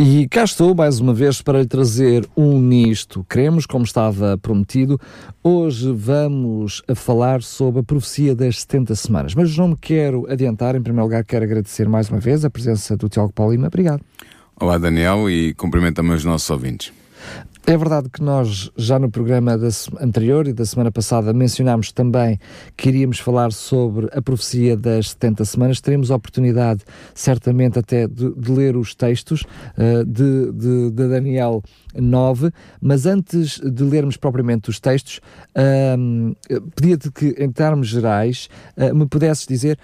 E cá estou mais uma vez para lhe trazer um Nisto Cremos, como estava prometido. Hoje vamos a falar sobre a profecia das 70 semanas. Mas não me quero adiantar. Em primeiro lugar, quero agradecer mais uma vez a presença do Tiago Paulo Lima. Obrigado. Olá, Daniel, e cumprimento também os nossos ouvintes. É verdade que nós, já no programa anterior e da semana passada, mencionámos também que iríamos falar sobre a profecia das 70 semanas. Teremos a oportunidade, certamente, até de, de ler os textos uh, de, de, de, Daniel 9, mas antes de lermos propriamente os textos, uh, pedia-te que, em termos gerais, uh, me pudesses dizer.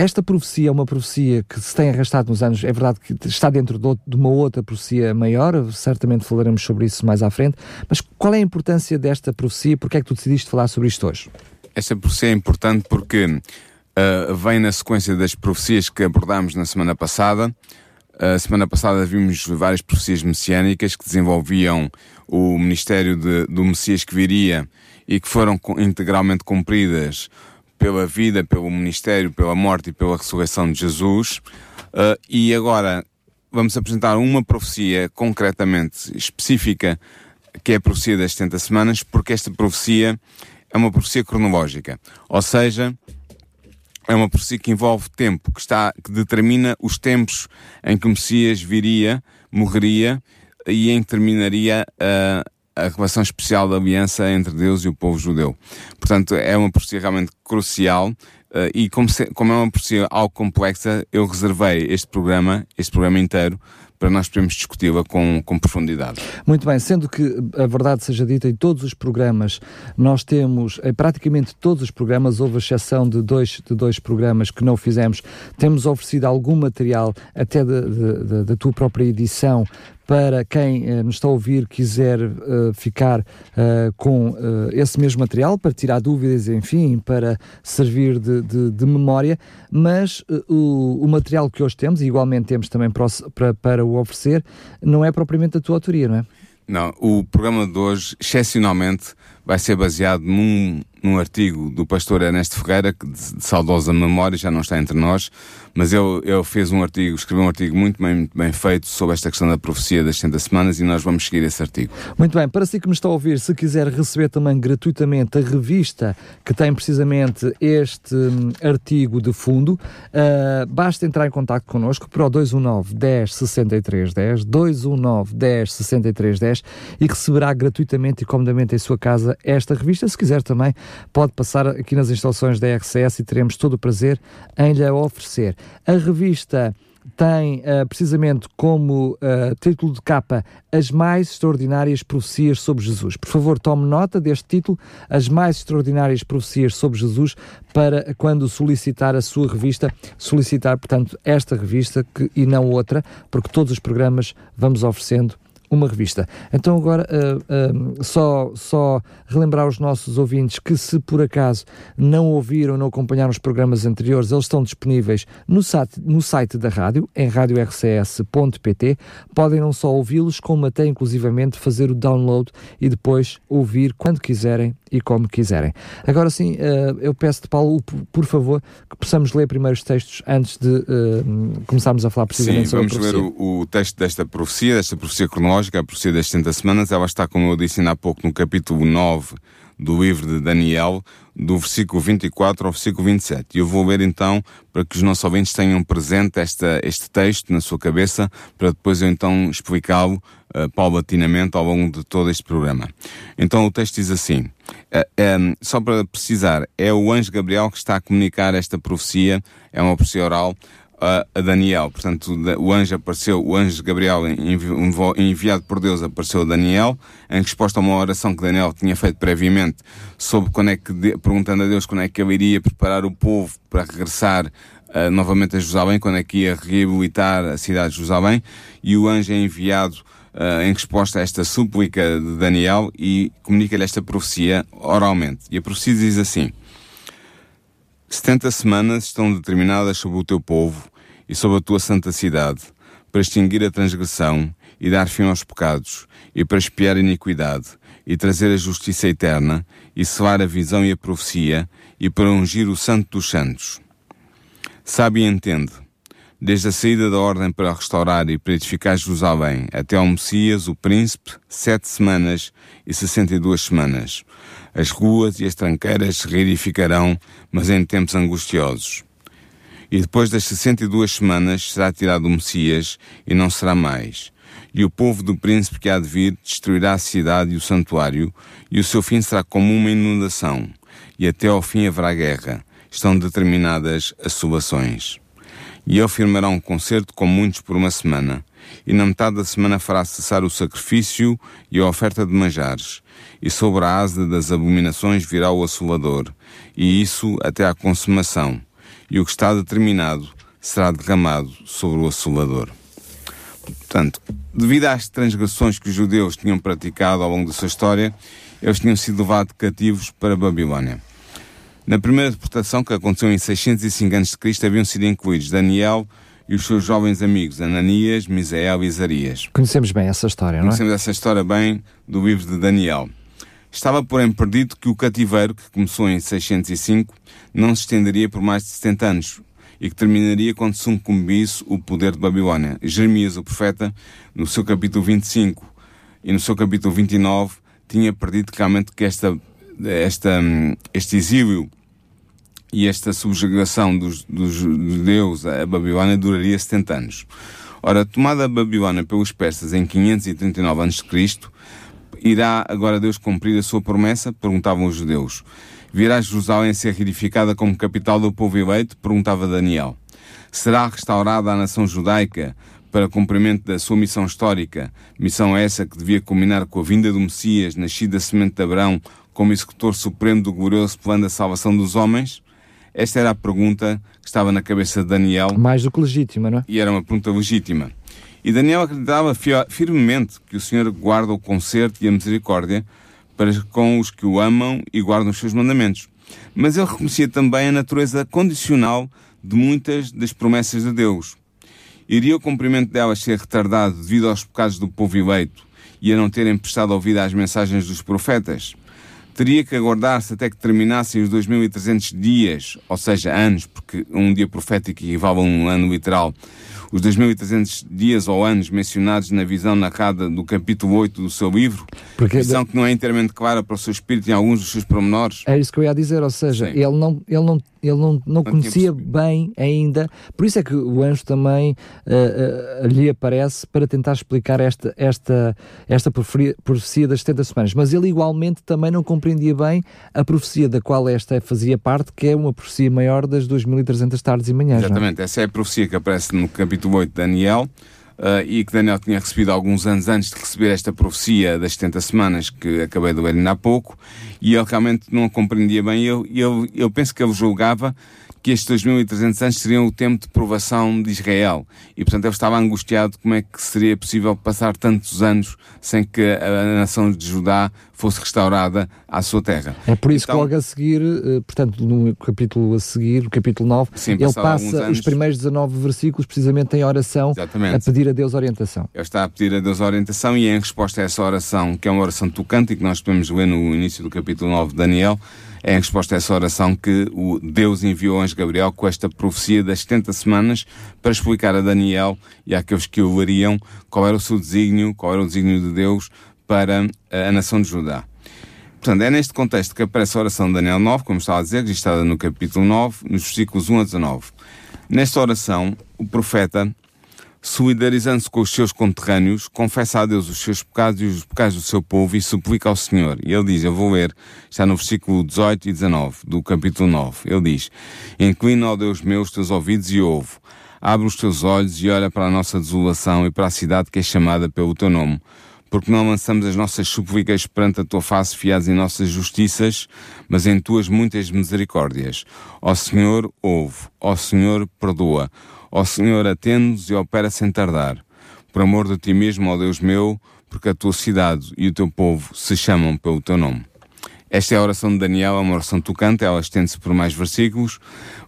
Esta profecia é uma profecia que se tem arrastado nos anos, é verdade que está dentro de uma outra profecia maior, certamente falaremos sobre isso mais à frente, mas qual é a importância desta profecia? Porquê é que tu decidiste falar sobre isto hoje? Esta profecia é importante porque uh, vem na sequência das profecias que abordámos na semana passada. A semana passada vimos várias profecias messiânicas que desenvolviam o ministério de, do Messias que viria e que foram integralmente cumpridas pela vida, pelo ministério, pela morte e pela ressurreição de Jesus. Uh, e agora vamos apresentar uma profecia concretamente específica, que é a profecia das 70 semanas, porque esta profecia é uma profecia cronológica. Ou seja, é uma profecia que envolve tempo, que, está, que determina os tempos em que o Messias viria, morreria e em que terminaria uh, a relação especial da aliança entre Deus e o povo judeu. Portanto, é uma profecia realmente crucial uh, e como, se, como é uma profecia algo complexa, eu reservei este programa, este programa inteiro, para nós podermos discuti-la com, com profundidade. Muito bem, sendo que a verdade seja dita, em todos os programas, nós temos, em praticamente todos os programas, houve exceção de dois, de dois programas que não fizemos, temos oferecido algum material, até da tua própria edição, para quem uh, nos está a ouvir quiser uh, ficar uh, com esse mesmo material para tirar dúvidas, enfim, para servir de, de, de memória, mas o, o, material que hoje temos, e igualmente temos também para, para, para o oferecer, não é propriamente a tua autoria, não é? Não, o programa de hoje, excepcionalmente, vai ser baseado num, num artigo do pastor Ernesto Ferreira, que de, de saudosa memória já não está entre nós, mas ele, ele fez um artigo, escreveu um artigo muito bem, muito bem feito sobre esta questão da profecia das 60 semanas e nós vamos seguir esse artigo. Muito bem, para si que me está a ouvir, se quiser receber também gratuitamente a revista que tem precisamente este um, artigo de fundo, uh, basta entrar em contato connosco para o 219 10 63 10, 219 10 63 10 e receberá gratuitamente e comodamente em sua casa esta revista. Se quiser também, pode passar aqui nas instalações da RCS e teremos todo o prazer em lhe oferecer. A revista tem uh, precisamente como uh, título de capa As Mais Extraordinárias Profecias sobre Jesus. Por favor, tome nota deste título, As Mais Extraordinárias Profecias sobre Jesus, para quando solicitar a sua revista, solicitar, portanto, esta revista que, e não outra, porque todos os programas vamos oferecendo uma revista. Então agora uh, uh, só, só relembrar aos nossos ouvintes que se por acaso não ouviram, não acompanharam os programas anteriores, eles estão disponíveis no site, no site da rádio, em radiorcs.pt. Podem não só ouvi-los, como até inclusivamente fazer o download e depois ouvir quando quiserem e como quiserem. Agora sim, uh, eu peço-te, Paulo, por favor, que possamos ler primeiro os textos antes de começarmos a falar precisamente sim, sobre a profecia. Vamos ler o, o texto desta profecia, desta profecia cronológica cronológica, a profecia das 60 semanas, ela está, como eu disse ainda há pouco, no capítulo 9 do livro de Daniel, do versículo 24 ao versículo 27. E eu vou ler então, para que os nossos ouvintes tenham presente esta, este texto na sua cabeça, para depois eu então explicá-lo uh, paulatinamente ao longo de todo este programa. Então o texto diz assim, uh, um, só para precisar, é o anjo Gabriel que está a comunicar esta profecia, é uma profecia oral, a Daniel. Portanto, o anjo apareceu, o anjo Gabriel enviado por Deus apareceu a Daniel, em resposta a uma oração que Daniel tinha feito previamente, sobre quando é que, perguntando a Deus quando é que ele iria preparar o povo para regressar uh, novamente a Jerusalém, quando é que ia reabilitar a cidade de Jerusalém, e o anjo é enviado uh, em resposta a esta súplica de Daniel e comunica-lhe esta profecia oralmente. E a profecia diz assim, 70 semanas estão determinadas sobre o teu povo e sobre a tua santa cidade, para extinguir a transgressão e dar fim aos pecados, e para espiar a iniquidade, e trazer a justiça eterna, e selar a visão e a profecia, e para ungir o santo dos santos. Sabe e entende, desde a saída da ordem para restaurar e para edificar Jerusalém, até ao Messias, o príncipe, sete semanas e sessenta e duas semanas. As ruas e as tranqueiras se reedificarão, mas em tempos angustiosos. E depois das sessenta e duas semanas será tirado o Messias, e não será mais. E o povo do príncipe que há de vir destruirá a cidade e o santuário, e o seu fim será como uma inundação, e até ao fim haverá guerra. Estão determinadas as subações. E ele firmará um concerto com muitos por uma semana, e na metade da semana fará cessar o sacrifício e a oferta de manjares, e sobre a asa das abominações virá o assolador, e isso até à consumação, e o que está determinado será derramado sobre o assolador. Portanto, devido às transgressões que os judeus tinham praticado ao longo da sua história, eles tinham sido levados cativos para a Babilónia. Na primeira deportação, que aconteceu em 605 a.C., haviam sido incluídos Daniel e os seus jovens amigos Ananias, Misael e Isarias. Conhecemos bem essa história, não é? Conhecemos essa história bem do livro de Daniel. Estava, porém, perdido que o cativeiro, que começou em 605, não se estenderia por mais de 70 anos e que terminaria quando se incumbisse o poder de Babilónia. Jeremias, o profeta, no seu capítulo 25 e no seu capítulo 29, tinha perdido realmente que esta, esta, este exílio e esta subjugação dos, dos judeus à Babilónia duraria 70 anos. Ora, tomada a Babilónia pelos persas em 539 a.C., irá agora Deus cumprir a sua promessa? Perguntavam os judeus. Virá Jerusalém ser reedificada como capital do povo eleito? Perguntava Daniel. Será restaurada a nação judaica para cumprimento da sua missão histórica, missão essa que devia culminar com a vinda do Messias, nascido da semente de Abraão, como executor supremo do glorioso plano da salvação dos homens? Esta era a pergunta que estava na cabeça de Daniel. Mais do que legítima, não é? E era uma pergunta legítima. E Daniel acreditava firmemente que o Senhor guarda o conserto e a misericórdia para com os que o amam e guardam os seus mandamentos. Mas ele reconhecia também a natureza condicional de muitas das promessas de Deus. Iria o cumprimento delas ser retardado devido aos pecados do povo eleito e a não terem prestado ouvido às mensagens dos profetas? Teria que aguardar-se até que terminassem os 2300 dias, ou seja, anos, porque um dia profético equivale a um ano literal, os 2.300 dias ou anos mencionados na visão narrada do capítulo 8 do seu livro, Porque visão que não é inteiramente clara para o seu espírito em alguns dos seus pormenores. É isso que eu ia dizer, ou seja, ele não, ele não ele não, não, conhecia bem ainda, por isso é que o anjo também uh, uh, lhe aparece para tentar explicar esta, esta, esta profecia das 70 semanas, mas ele igualmente também não compreendia bem a profecia da qual esta fazia parte, que é uma profecia maior das 2300 tardes e manhãs. É? Exatamente, essa é a profecia que aparece no capítulo 8 de Daniel, Uh, e que Daniel tinha recebido alguns anos antes de receber esta profecia das 70 semanas que acabei de ler ainda há pouco, e ele realmente não compreendia bem. Eu, eu, eu penso que ele julgava que estes 2.300 anos seriam o tempo de provação de Israel. E, portanto, ele estava angustiado como é que seria possível passar tantos anos sem que a nação de Judá fosse restaurada à sua terra. É por isso então, que logo a seguir, eh, portanto, no capítulo a seguir, o capítulo 9, sim, ele passa anos, os primeiros 19 versículos precisamente em oração exatamente. a pedir a Deus orientação. Ele está a pedir a Deus orientação e em resposta a essa oração, que é uma oração tocante e que nós podemos ler no início do capítulo 9 de Daniel, é em resposta a essa oração que o Deus enviou o anjo Gabriel com esta profecia das 70 semanas para explicar a Daniel e àqueles que o leriam qual era o seu desígnio, qual era o desígnio de Deus para a nação de Judá. Portanto, é neste contexto que aparece a oração de Daniel 9, como estava a dizer, registrada no capítulo 9, nos versículos 1 a 19. Nesta oração, o profeta solidarizando-se com os seus conterrâneos, confessa a Deus os seus pecados e os pecados do seu povo e suplica ao Senhor. E ele diz, eu vou ler, está no versículo 18 e 19 do capítulo 9. Ele diz, Inclina, ó Deus meu, os teus ouvidos e ouve. Abre os teus olhos e olha para a nossa desolação e para a cidade que é chamada pelo teu nome. Porque não lançamos as nossas súplicas perante a tua face fiados em nossas justiças, mas em tuas muitas misericórdias. Ó Senhor, ouve. Ó Senhor, perdoa. Ó Senhor, atende-nos e opera sem tardar. Por amor de ti mesmo, ó Deus meu, porque a tua cidade e o teu povo se chamam pelo teu nome. Esta é a oração de Daniel, é uma oração tocante, ela estende-se por mais versículos.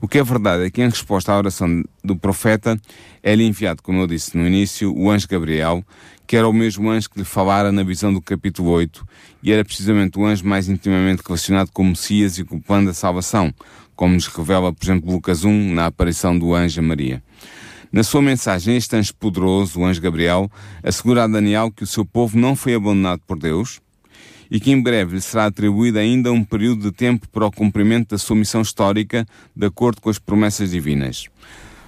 O que é verdade é que, em resposta à oração do profeta, é-lhe enviado, como eu disse no início, o anjo Gabriel, que era o mesmo anjo que lhe falara na visão do capítulo 8, e era precisamente o anjo mais intimamente relacionado com o Messias e com o plano da salvação, como nos revela, por exemplo, Lucas 1, na aparição do anjo a Maria. Na sua mensagem, este anjo poderoso, o anjo Gabriel, assegura a Daniel que o seu povo não foi abandonado por Deus, e que em breve lhe será atribuído ainda um período de tempo para o cumprimento da sua missão histórica, de acordo com as promessas divinas.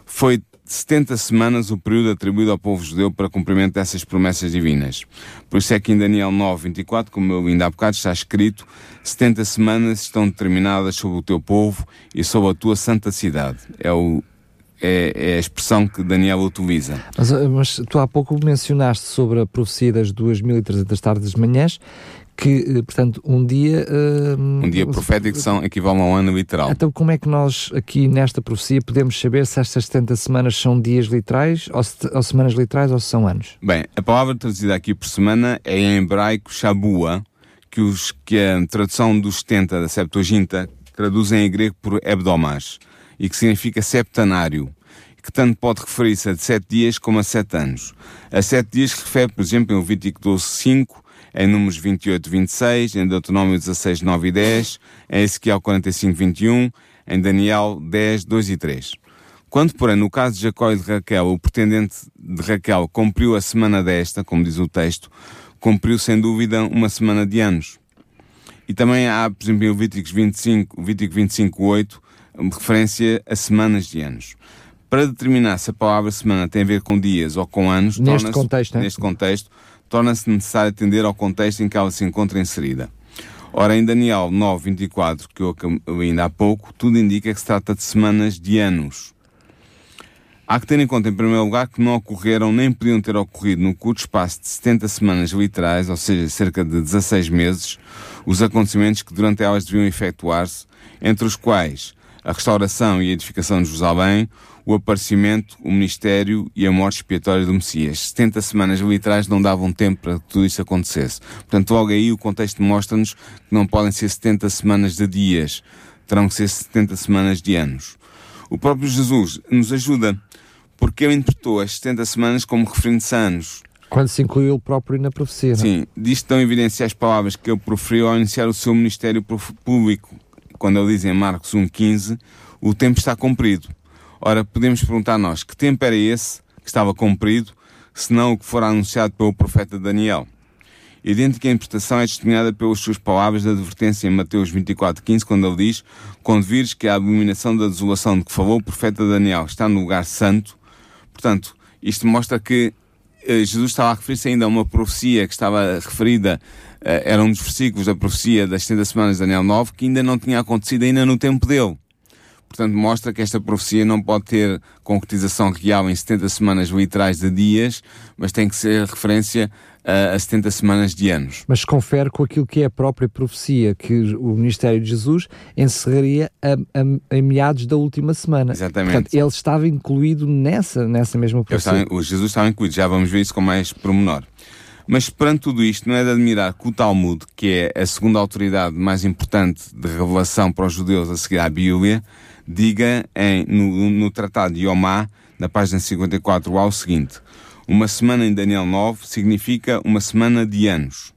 Foi 70 semanas o período atribuído ao povo judeu para cumprimento dessas promessas divinas. Por isso é que em Daniel 9, 24, como eu ainda há bocado está escrito, 70 semanas estão determinadas sobre o teu povo e sobre a tua santa cidade. É o é, é, a expressão que Daniel utiliza. Mas, mas, tu há pouco mencionaste sobre a profecia das 2.300 tardes de manhãs que, eh, portanto, um dia... Uh, um dia profético são, equivale a um ano literal. Então como é que nós, aqui nesta profecia, podemos saber se estas 70 semanas são dias literais, ou, se, ou semanas literais, ou se são anos? Bem, a palavra traduzida aqui por semana é em hebraico Shabua, que, os, que a tradução dos 70 da Septuaginta traduzem em grego por hebdomas, e que significa septanário que tanto pode referir-se a sete dias como a sete anos. A sete dias refere, por exemplo, em Levítico 12, 5, em Números 28, 26, em Deuteronômio 16, 9 e 10, em Ezequiel 45, 21, em Daniel 10, 2 e 3. Quando, porém, no caso de Jacó e de Raquel, o pretendente de Raquel cumpriu a semana desta, como diz o texto, cumpriu sem dúvida uma semana de anos. E também há, por exemplo, em Levíticos 25, Levítico 25, 8, referência a semanas de anos. Para determinar se a palavra semana tem a ver com dias ou com anos, neste contexto, neste contexto torna-se necessário atender ao contexto em que ela se encontra inserida. Ora, em Daniel 9, 24, que eu ainda há pouco, tudo indica que se trata de semanas de anos. Há que ter em conta, em primeiro lugar, que não ocorreram nem podiam ter ocorrido no curto espaço de 70 semanas literais, ou seja, cerca de 16 meses, os acontecimentos que durante elas deviam efetuar-se, entre os quais a restauração e a edificação de Jerusalém, o aparecimento, o ministério e a morte expiatória do Messias. 70 semanas literais não davam tempo para que tudo isso acontecesse. Portanto, logo aí o contexto mostra-nos que não podem ser 70 semanas de dias, terão que ser 70 semanas de anos. O próprio Jesus nos ajuda, porque ele interpretou as 70 semanas como referindo-se a anos. Quando se incluiu o próprio na profecia. Não? É? Sim, disto dão evidência as palavras que ele proferiu ao iniciar o seu ministério público, quando ele diz em Marcos 1,15: O tempo está cumprido. Ora, podemos perguntar nós, que tempo era esse que estava cumprido, senão o que fora anunciado pelo profeta Daniel? Idêntica interpretação é testemunhada pelas suas palavras de advertência em Mateus 24,15, quando ele diz: Quando vires que a abominação da desolação de que falou o profeta Daniel está no lugar santo. Portanto, isto mostra que eh, Jesus estava a referir-se ainda a uma profecia que estava referida, era um dos versículos da profecia das 70 semanas de Daniel 9, que ainda não tinha acontecido ainda no tempo dele. Portanto, mostra que esta profecia não pode ter concretização real em 70 semanas literais de dias, mas tem que ser referência a, a 70 semanas de anos. Mas confere com aquilo que é a própria profecia, que o ministério de Jesus encerraria a, a, a meados da última semana. Exatamente. Portanto, ele estava incluído nessa, nessa mesma profecia. Estava, o Jesus estava incluído, já vamos ver isso com mais pormenor. Mas perante tudo isto, não é de admirar que o Talmud, que é a segunda autoridade mais importante de revelação para os judeus a seguir à Bíblia, diga em, no, no Tratado de Yomá, na página 54a, o seguinte: Uma semana em Daniel 9 significa uma semana de anos.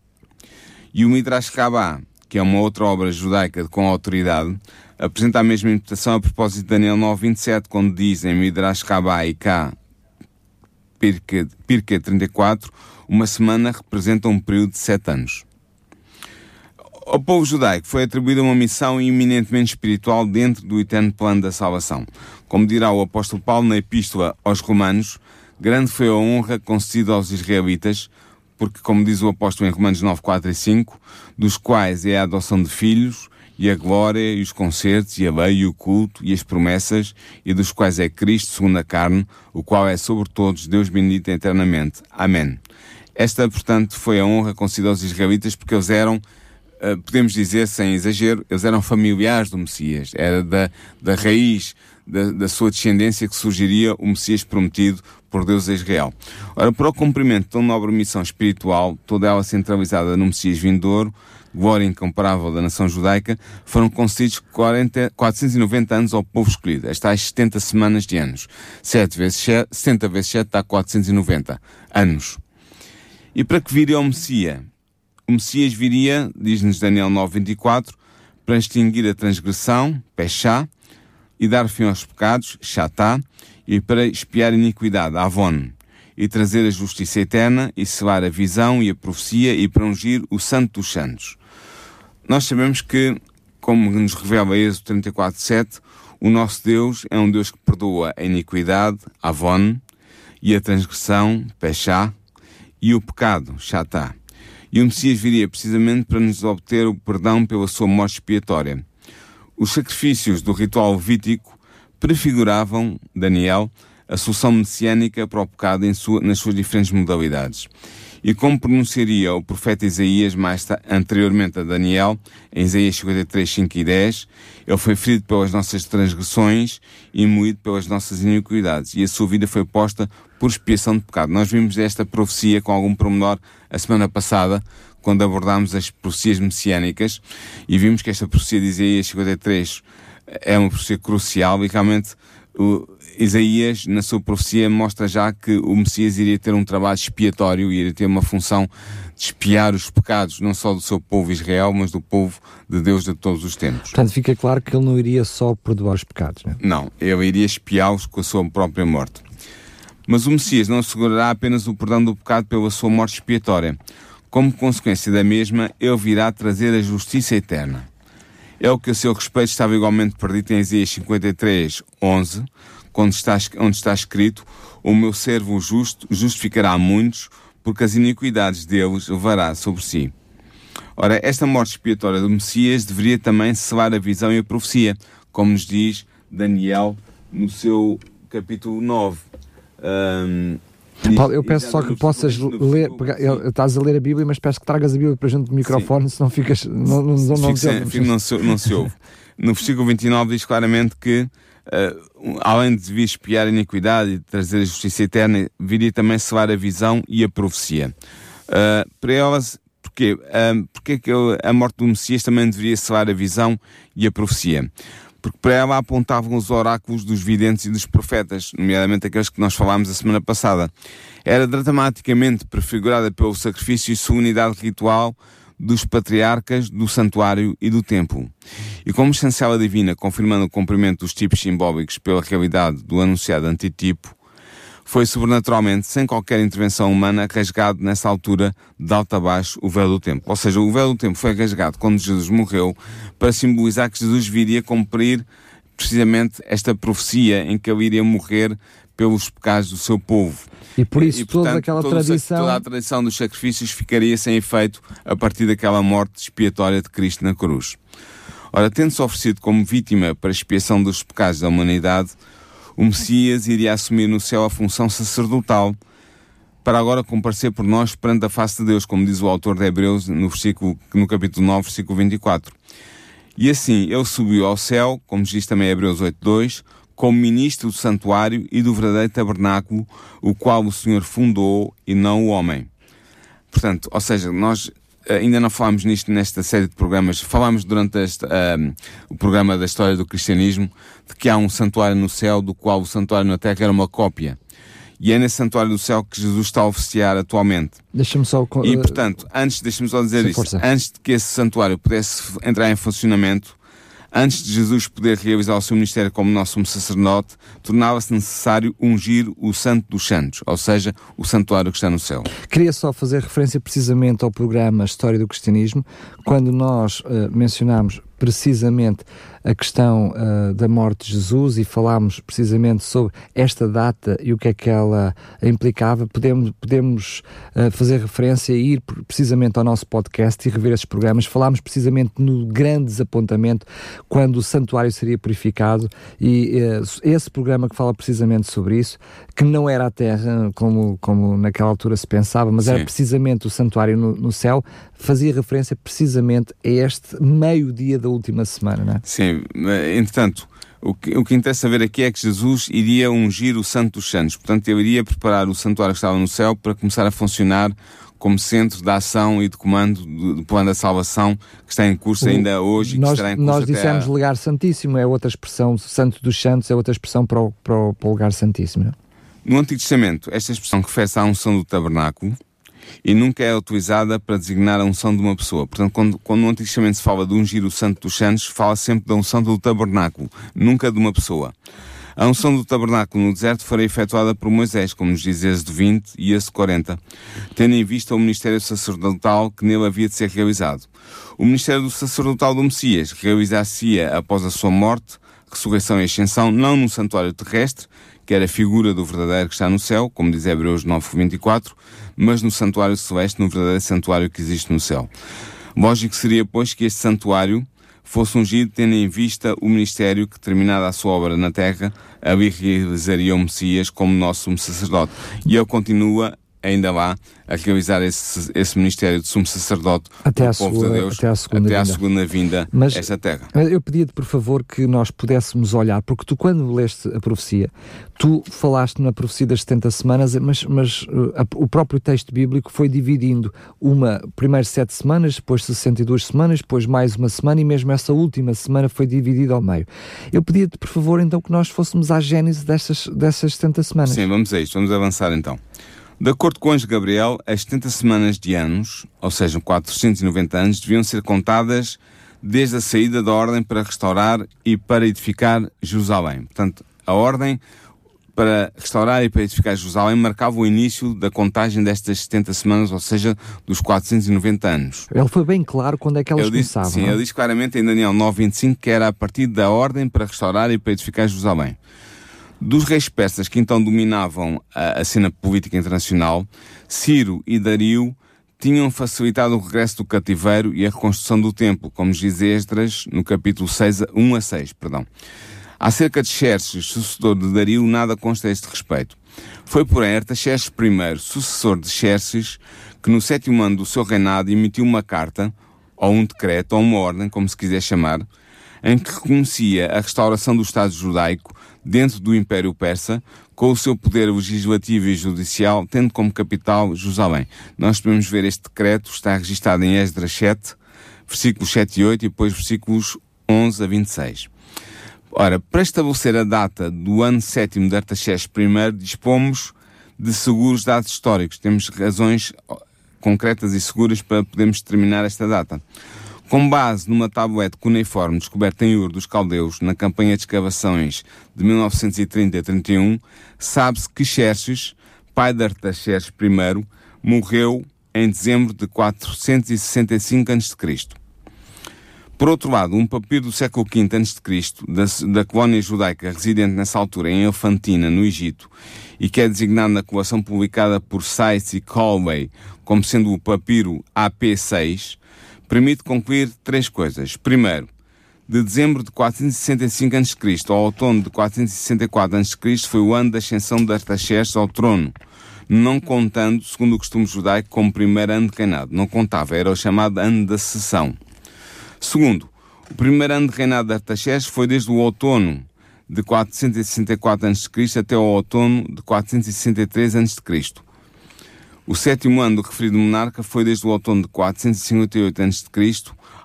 E o Midrash Rabbah, que é uma outra obra judaica com autoridade, apresenta a mesma interpretação a propósito de Daniel 9, 27, quando diz em Midrash Rabbah e cá, Pirke 34, uma semana representa um período de sete anos. Ao povo judaico foi atribuída uma missão eminentemente espiritual dentro do eterno plano da salvação. Como dirá o apóstolo Paulo na epístola aos Romanos, grande foi a honra concedida aos israelitas, porque, como diz o apóstolo em Romanos 9, 4 e 5, dos quais é a adoção de filhos, e a glória, e os concertos, e a lei, e o culto, e as promessas, e dos quais é Cristo segundo a carne, o qual é sobre todos Deus bendito eternamente. Amém. Esta, portanto, foi a honra concedida aos israelitas, porque eles eram eh, podemos dizer sem exagero, eles eram familiares do Messias, era da, da raiz da, da sua descendência que surgiria o Messias prometido por Deus a Israel. Ora, para o cumprimento de tão nobre missão espiritual, toda ela centralizada no Messias vindouro, glória incomparável da nação judaica, foram concedidos 40, 490 anos ao povo escolhido, as tais 70 semanas de anos. 7 vezes 7, 70 vezes 7 dá 490 anos. E para que viria o Messias? O Messias viria, diz-nos Daniel 9:24, para extinguir a transgressão, pechá, e dar fim aos pecados, chatá, e para expiar a iniquidade, avon, e trazer a justiça eterna, e selar a visão e a profecia, e para ungir o santo dos santos. Nós sabemos que, como nos revela Êxodo 34:7, o nosso Deus é um Deus que perdoa a iniquidade, avon, e a transgressão, pechá, e o pecado, chatá. E o Messias viria precisamente para nos obter o perdão pela sua morte expiatória. Os sacrifícios do ritual levítico prefiguravam, Daniel, a solução messiânica para o pecado sua, nas suas diferentes modalidades. E como pronunciaria o profeta Isaías mais anteriormente a Daniel, em Isaías 53, 5 e 10, ele foi ferido pelas nossas transgressões e moído pelas nossas iniquidades, e a sua vida foi posta por expiação de pecado. Nós vimos esta profecia com algum promenor a semana passada, quando abordámos as profecias messiânicas, e vimos que esta profecia de Isaías 53 é uma profecia crucial e realmente o Isaías, na sua profecia, mostra já que o Messias iria ter um trabalho expiatório, iria ter uma função de espiar os pecados, não só do seu povo Israel, mas do povo de Deus de todos os tempos. Portanto, fica claro que ele não iria só perdoar os pecados, não é? Não, ele iria espiá-los com a sua própria morte. Mas o Messias não assegurará apenas o perdão do pecado pela sua morte expiatória. Como consequência da mesma, ele virá trazer a justiça eterna. É o que a seu respeito estava igualmente perdido em Isaías 53, 11, onde está, onde está escrito: O meu servo justo justificará muitos, porque as iniquidades deles levará sobre si. Ora, esta morte expiatória do Messias deveria também selar a visão e a profecia, como nos diz Daniel no seu capítulo 9. Um, Paulo, eu peço só que possas ler, pegar, estás a ler a Bíblia, mas peço que tragas a Bíblia para junto do microfone, Sim. senão ficas. Não, não, não, não, se, não se ouve. No versículo 29 diz claramente que uh, além de vir espiar a iniquidade e trazer a justiça eterna, viria também selar a visão e a profecia. Uh, para elas, porquê? Uh, porque que a morte do Messias também deveria selar a visão e a profecia? Porque para ela apontavam os oráculos dos videntes e dos profetas, nomeadamente aqueles que nós falámos a semana passada. Era dramaticamente prefigurada pelo sacrifício e sua unidade ritual dos patriarcas do santuário e do templo. E como chancela divina, confirmando o cumprimento dos tipos simbólicos pela realidade do anunciado antitipo, foi sobrenaturalmente, sem qualquer intervenção humana, rasgado nessa altura, de alto a baixo, o véu do templo. Ou seja, o véu do templo foi rasgado quando Jesus morreu, para simbolizar que Jesus viria cumprir precisamente esta profecia em que ele iria morrer pelos pecados do seu povo. E por isso e, portanto, toda aquela toda tradição... Toda a tradição dos sacrifícios ficaria sem efeito a partir daquela morte expiatória de Cristo na cruz. Ora, tendo-se oferecido como vítima para a expiação dos pecados da humanidade, o Messias iria assumir no céu a função sacerdotal para agora comparecer por nós perante a face de Deus, como diz o autor de Hebreus no, versículo, no capítulo 9, versículo 24. E assim, ele subiu ao céu, como diz também Hebreus 8.2, como ministro do santuário e do verdadeiro tabernáculo, o qual o Senhor fundou e não o homem. Portanto, ou seja, nós ainda não falámos nisto nesta série de programas, falámos durante este, um, o programa da história do cristianismo, de que há um santuário no céu, do qual o santuário na terra era uma cópia. E é nesse santuário do céu que Jesus está a oficiar atualmente. Deixa-me só... E, portanto, antes, deixa-me só dizer isto, força. antes de que esse santuário pudesse entrar em funcionamento, antes de Jesus poder realizar o seu ministério como nosso sacerdote, tornava-se necessário ungir o Santo dos Santos, ou seja, o santuário que está no céu. Queria só fazer referência precisamente ao programa História do Cristianismo, quando nós uh, mencionámos precisamente a questão uh, da morte de Jesus e falámos precisamente sobre esta data e o que é que ela implicava, podemos, podemos uh, fazer referência e ir precisamente ao nosso podcast e rever esses programas. Falámos precisamente no grande desapontamento quando o santuário seria purificado e uh, esse programa que fala precisamente sobre isso, que não era a terra como, como naquela altura se pensava, mas Sim. era precisamente o santuário no, no céu, fazia referência precisamente a este meio-dia da última semana, não é? Sim, entretanto, O que, o que interessa ver aqui é que Jesus iria ungir o Santo dos Santos. Portanto, ele iria preparar o santuário que estava no céu para começar a funcionar como centro de ação e de comando do, plano da salvação que está em curso ainda hoje. Nós, que estará em curso nós dissemos a... lugar santíssimo, é outra expressão, Santo dos Santos é outra expressão para o, para o, para o lugar santíssimo. Não? No Antigo Testamento, esta expressão refere-se à unção do tabernáculo e nunca é utilizada para designar a unção de uma pessoa. Portanto, quando, quando no Antigo Testamento se fala de ungir o Santo dos Santos, fala sempre da unção do tabernáculo, nunca de uma pessoa. A unção do tabernáculo no deserto foi efetuada por Moisés, como nos diz Êxodo 20 e Êxodo 40, tendo em vista o ministério sacerdotal que nele havia de ser realizado. O ministério do sacerdotal do Messias realizar-se-ia após a sua morte, ressurreição e ascensão, não no santuário terrestre, que era a figura do verdadeiro que está no céu, como diz Hebreus 9:24, mas no santuário celeste, no verdadeiro santuário que existe no céu. Lógico seria, pois, que este santuário fosse ungido tendo em vista o ministério que, terminada a sua obra na terra, ali realizaria o Messias como nosso sacerdote. E ele continua ainda lá a realizar esse, esse ministério de sumo sacerdote até, à sua, Deus, até à segunda até vinda, à segunda vinda Mas esta terra. Eu pedia-te, por favor, que nós pudéssemos olhar, porque tu, quando leste a profecia, tu falaste na profecia das 70 semanas, mas, mas uh, a, o próprio texto bíblico foi dividindo uma, primeiro sete semanas, depois 62 semanas, depois mais uma semana, e mesmo essa última semana foi dividida ao meio. Eu pedia-te, por favor, então, que nós fôssemos à gênese dessas, dessas 70 semanas. Sim, vamos a isto, vamos avançar então. De acordo com o anjo Gabriel, as 70 semanas de anos, ou seja, 490 anos, deviam ser contadas desde a saída da ordem para restaurar e para edificar Jerusalém. Portanto, a ordem para restaurar e para edificar Jerusalém marcava o início da contagem destas 70 semanas, ou seja, dos 490 anos. Ele foi bem claro quando é que elas começavam. Sim, não? É? ele diz claramente em Daniel 9.25 que era a partir da ordem para restaurar e para edificar Jerusalém. Dos reis persas que então dominavam a, a cena política internacional, Ciro e Dario tinham facilitado o regresso do cativeiro e a reconstrução do templo, como diz Esdras no capítulo 6, 1 a 6. Perdão. Acerca de Xerxes, sucessor de Dario, nada consta a este respeito. Foi, porém, Artaxerxes I, sucessor de Xerxes, que no sétimo ano do seu reinado emitiu uma carta, ou um decreto, ou uma ordem, como se quiser chamar, em que reconhecia a restauração do Estado judaico dentro do Império Persa, com o seu poder legislativo e judicial, tendo como capital Jerusalém. Nós podemos ver este decreto, está registado em Esdras 7, versículos 7 e 8, e depois versículos 11 a 26. Ora, para estabelecer a data do ano sétimo de Artaxerxes I, dispomos de seguros dados históricos. Temos razões concretas e seguras para podermos determinar esta data. Com base numa tabuete cuneiforme descoberta em Ur dos Caldeus na campanha de escavações de 1930 a 31, sabe-se que Xerxes, pai de Artaxerxes I, morreu em dezembro de 465 a.C. Por outro lado, um papiro do século V a.C., da, da colónia judaica residente nessa altura em Elefantina, no Egito, e que é designado na coleção publicada por Sykes e Colway como sendo o papiro AP6, permite concluir três coisas. Primeiro, de dezembro de 465 a.C. ao outono de 464 a.C. foi o ano da ascensão de Artaxerxes ao trono, não contando, segundo o costume judaico, como primeiro ano de reinado. Não contava, era o chamado ano da sessão. Segundo, o primeiro ano de reinado de Artaxerxes foi desde o outono de 464 a.C. até o outono de 463 a.C. O sétimo ano do referido monarca foi desde o outono de 458 a.C.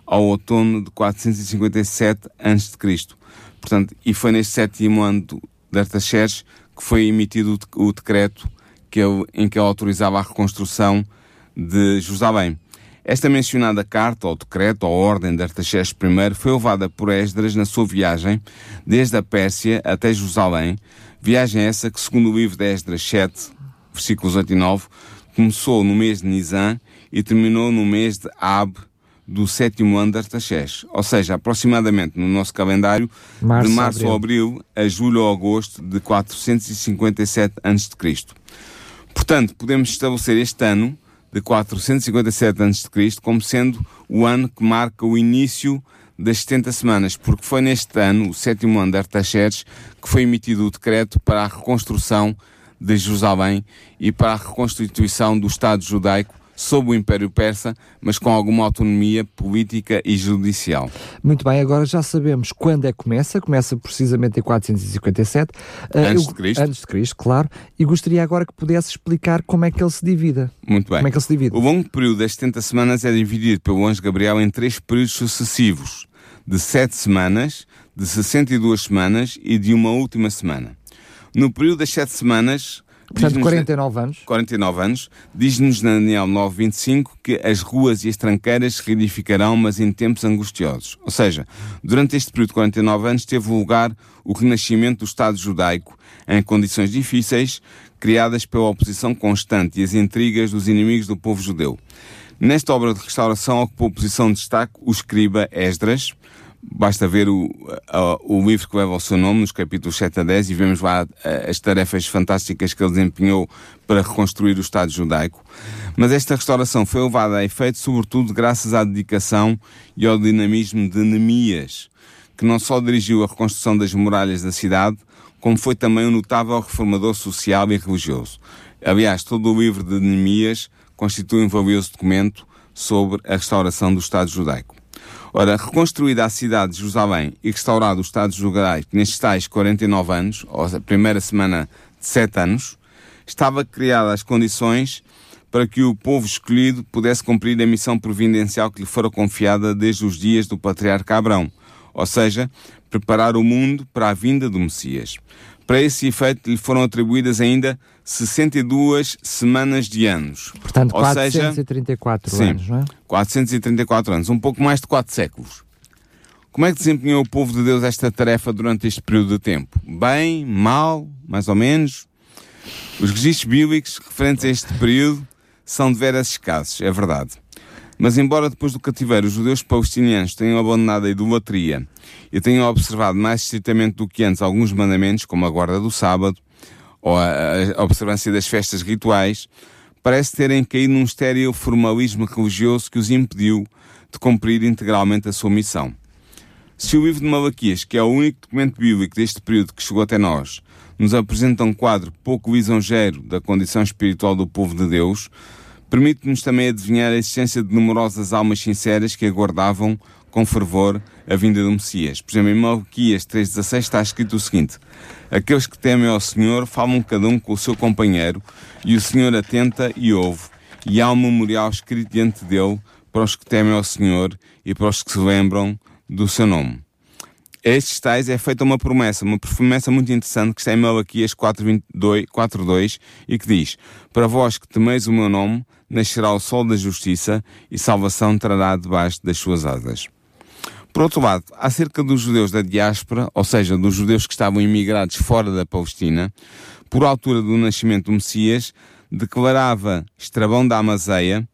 ao outono de 457 a.C. Portanto, e foi neste sétimo ano de Artaxerxes que foi emitido o decreto que ele, em que ele autorizava a reconstrução de Jerusalém. Esta mencionada carta, ou decreto, ou ordem de Artaxerxes I, foi levada por Esdras na sua viagem desde a Pérsia até Jerusalém, viagem essa que, segundo o livro de Esdras 7, versículos 8 e 9, começou no mês de Nisan e terminou no mês de Ab do sétimo ano de Artaxerxes. Ou seja, aproximadamente no nosso calendário, março, de março a abril a julho ou agosto de 457 a.C. Portanto, podemos estabelecer este ano de 457 a.C. como sendo o ano que marca o início das 70 semanas, porque foi neste ano, o sétimo ano de Artaxerxes, que foi emitido o decreto para a reconstrução de Jerusalém e para a reconstituição do Estado judaico sob o Império Persa, mas com alguma autonomia política e judicial. Muito bem, agora já sabemos quando é que começa, começa precisamente em 457. Antes de Cristo. Antes de Cristo, claro. E gostaria agora que pudesse explicar como é que ele se divide. Muito bem. Como é que ele se divide? O longo período das 70 semanas é dividido pelo anjo Gabriel em três períodos sucessivos, de 7 semanas, de 62 semanas e de uma última semana. No período das 7 semanas, Portanto, 49 anos. 49 anos, diz-nos Daniel 9.25 que as ruas e as tranqueiras se reedificarão, mas em tempos angustiosos. Ou seja, durante este período de 49 anos teve lugar o renascimento do Estado judaico em condições difíceis, criadas pela oposição constante e as intrigas dos inimigos do povo judeu. Nesta obra de restauração ocupou posição de destaque o escriba Esdras, Basta ver o, o livro que leva o seu nome, nos capítulos 7 a 10, e vemos lá as tarefas fantásticas que ele desempenhou para reconstruir o Estado judaico. Mas esta restauração foi levada a efeito, sobretudo, graças à dedicação e ao dinamismo de Neemias, que não só dirigiu a reconstrução das muralhas da cidade, como foi também um notável reformador social e religioso. Aliás, todo o livro de Neemias constitui um valioso documento sobre a restauração do Estado judaico. Ora, reconstruída a cidade de Jerusalém e restaurado o Estado judaico nestes tais 49 anos, ou a primeira semana de 7 anos, estava criadas as condições para que o povo escolhido pudesse cumprir a missão providencial que lhe fora confiada desde os dias do patriarca Abrão, ou seja, preparar o mundo para a vinda do Messias. Para esse efeito lhe foram atribuídas ainda 62 semanas de anos. Portanto, Ou 434 seja, anos, sim, não é? 434 anos, um pouco mais de 4 séculos. Como é que desempenhou o povo de Deus esta tarefa durante este período de tempo? Bem, mal, mais ou menos? Os registros bíblicos referentes a este período são de veras escassos, é verdade. Mas embora depois do cativeiro os judeus palestinianos tenham abandonado a idolatria e tenham observado mais estritamente do que antes alguns mandamentos, como a guarda do sábado, ou a, a observância das festas rituais, parece terem caído num estéril formalismo religioso que os impediu de cumprir integralmente a sua missão. Se o livro de Malaquias, que é o único documento bíblico deste período que chegou até nós, nos apresenta um quadro pouco lisonjeiro da condição espiritual do povo de Deus, permite-nos também adivinhar a existência de numerosas almas sinceras que aguardavam com fervor a vinda do Messias. Por exemplo, em Malaquias 3.16 está escrito o seguinte: Aqueles que temem ao Senhor falam cada um com o seu companheiro, e o Senhor atenta e ouve, e há um memorial escrito diante dele para os que temem ao Senhor e para os que se lembram do seu nome. A estes tais é feita uma promessa, uma promessa muito interessante que está em Malaquias 4.2 e que diz: Para vós que temeis o meu nome, nascerá o sol da justiça e salvação trará debaixo das suas asas. Por outro lado, acerca dos judeus da diáspora, ou seja, dos judeus que estavam imigrados fora da Palestina, por altura do nascimento do Messias, declarava Estrabão da Amazeia,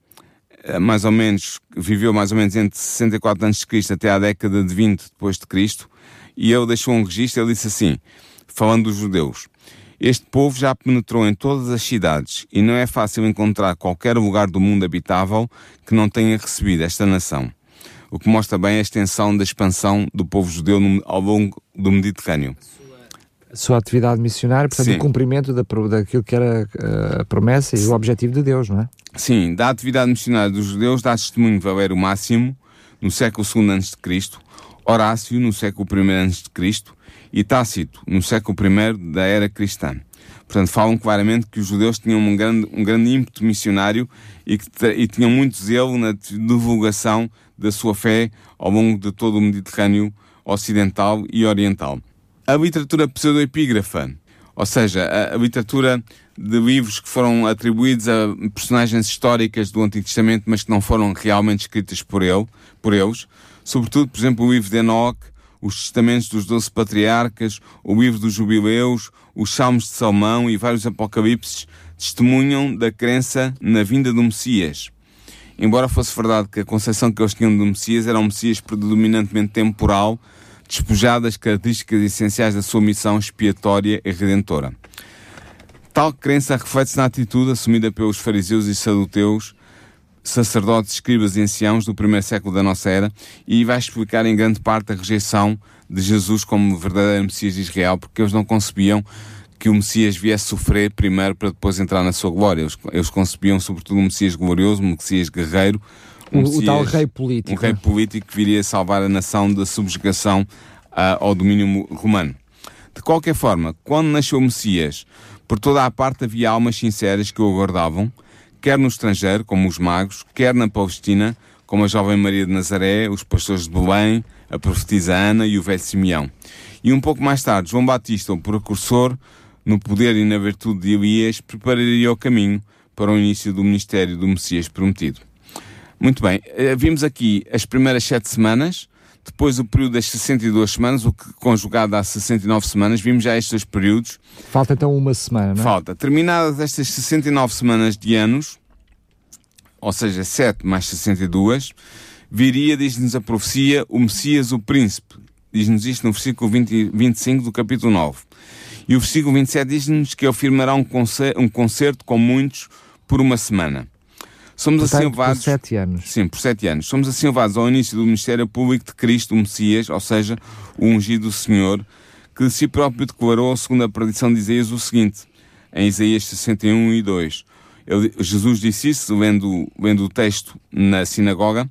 eh, mais ou menos, viveu mais ou menos entre 64 a.C. até à década de 20 depois de Cristo, e ele deixou um registro, ele disse assim, falando dos judeus, este povo já penetrou em todas as cidades e não é fácil encontrar qualquer lugar do mundo habitável que não tenha recebido esta nação o que mostra bem a extensão da expansão do povo judeu no, ao longo do Mediterrâneo. A sua atividade missionária, portanto, Sim. o cumprimento da, daquilo que era eh, a promessa e o objetivo de Deus, não é? Sim, da atividade missionária dos judeus dá testemunho Valério Máximo, no século II a.C., Horácio, no século I a.C., e Tácito, no século I da era cristã. Portanto, falam claramente que os judeus tinham um grande, um grande ímpeto missionário e, que, e tinham muito zelo na divulgação da sua fé ao longo de todo o Mediterrâneo ocidental e oriental. A literatura pseudoepígrafa, ou seja, a, a literatura de livros que foram atribuídos a personagens históricas do Antigo Testamento, mas que não foram realmente escritas por ele, por eles, sobretudo, por exemplo, o livro de Enoch, os testamentos dos doze patriarcas, o livro dos jubileus, os salmos de Salmão e vários apocalipses testemunham da crença na vinda do Messias. Embora fosse verdade que a concepção que eles tinham do Messias era um Messias predominantemente temporal, despojado das características essenciais da sua missão expiatória e redentora. Tal crença reflete-se na atitude assumida pelos fariseus e saduteus, sacerdotes, escribas e anciãos do primeiro século da nossa era, e vai explicar em grande parte a rejeição de Jesus como verdadeiro Messias de Israel, porque eles não concebiam que o Messias viesse sofrer primeiro para depois entrar na sua glória. Eles, eles concebiam sobretudo um Messias glorioso, um Messias guerreiro, um o, Messias, o tal rei político. Um rei político que viria salvar a nação da subjugação uh, ao domínio romano. De qualquer forma, quando nasceu o Messias, por toda a parte havia almas sinceras que o aguardavam, quer no estrangeiro, como os magos, quer na Palestina, como a jovem Maria de Nazaré, os pastores de Belém, a profetisa Ana e o velho Simeão. E um pouco mais tarde, João Batista, o precursor, no poder e na virtude de Elias, prepararia o caminho para o início do ministério do Messias prometido. Muito bem, eh, vimos aqui as primeiras sete semanas, depois o período das 62 semanas, o que conjugado às 69 semanas, vimos já estes dois períodos. Falta então uma semana, não é? Falta. Terminadas estas 69 semanas de anos, ou seja, 7 mais 62, viria, diz-nos a profecia, o Messias, o Príncipe. Diz-nos isto no versículo 20, 25 do capítulo 9. E o versículo 27 diz-nos que ele firmará um concerto, um concerto com muitos por uma semana. Somos Portanto, assim levados. Por sete anos. Sim, por sete anos. Somos levados ao início do ministério público de Cristo, o Messias, ou seja, o ungido do Senhor, que de si próprio declarou, segundo a predição de Isaías, o seguinte, em Isaías 61 e 2. Ele, Jesus disse isso, lendo, lendo o texto na sinagoga: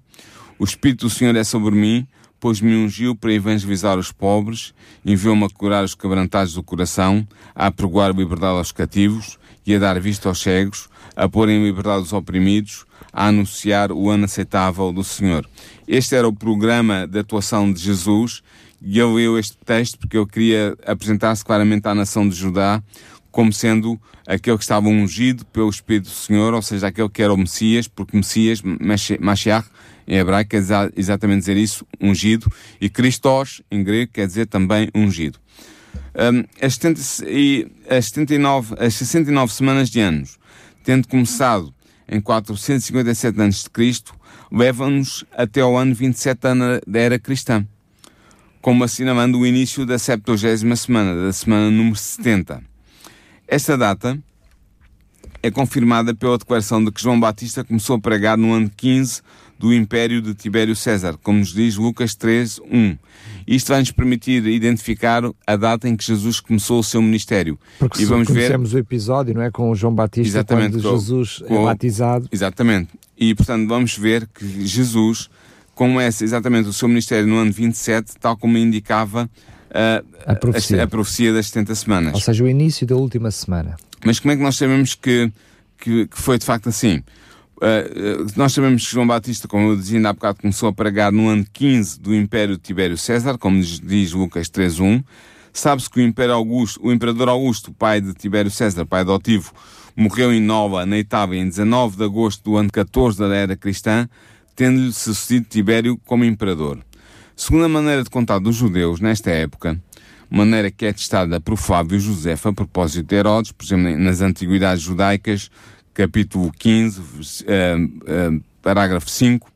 O Espírito do Senhor é sobre mim, pois me ungiu para evangelizar os pobres, enviou-me a curar os quebrantados do coração, a apregoar liberdade aos cativos e a dar vista aos cegos, a pôr em liberdade os oprimidos, a anunciar o ano aceitável do Senhor. Este era o programa de atuação de Jesus e eu leu este texto porque eu queria apresentar-se claramente à nação de Judá como sendo aquele que estava ungido pelo Espírito do Senhor, ou seja, aquele que era o Messias, porque Messias, Mashiach, em hebraico quer exatamente dizer isso, ungido, e Christos, em grego, quer dizer também ungido. Um, as, 70, as, 79, as 69 semanas de anos, tendo começado em 457 a.C., levam-nos até ao ano 27 da era cristã, como assinalando o início da 70 semana, da semana número 70. Esta data é confirmada pela declaração de que João Batista começou a pregar no ano 15 do Império de Tibério César, como nos diz Lucas 3, 1. Isto vai nos permitir identificar a data em que Jesus começou o seu ministério. Porque e vamos ver... o episódio, não é? Com o João Batista, exatamente, quando Jesus é com, é batizado. Exatamente. E, portanto, vamos ver que Jesus começa exatamente o seu ministério no ano 27, tal como indicava uh, a, profecia. A, a, profecia das 70 semanas. Ou seja, o início da última semana. Mas como é que nós sabemos que, que, que foi de facto assim? Uh, nós sabemos que João Batista, como eu dizia ainda há bocado, começou a pregar no ano 15 do Império Tibério César, como diz Lucas 3.1. Sabe-se que o, Império Augusto, o Imperador Augusto, pai de Tibério César, pai adotivo, morreu em Nova, na Itália, em 19 de agosto do ano 14 da era cristã, tendo-lhe sucedido Tibério como imperador. Segundo a maneira de contar dos judeus nesta época, maneira que é testada por Flávio José a propósito de Herodes, por exemplo, nas antiguidades judaicas, capítulo 15, uh, uh, parágrafo 5,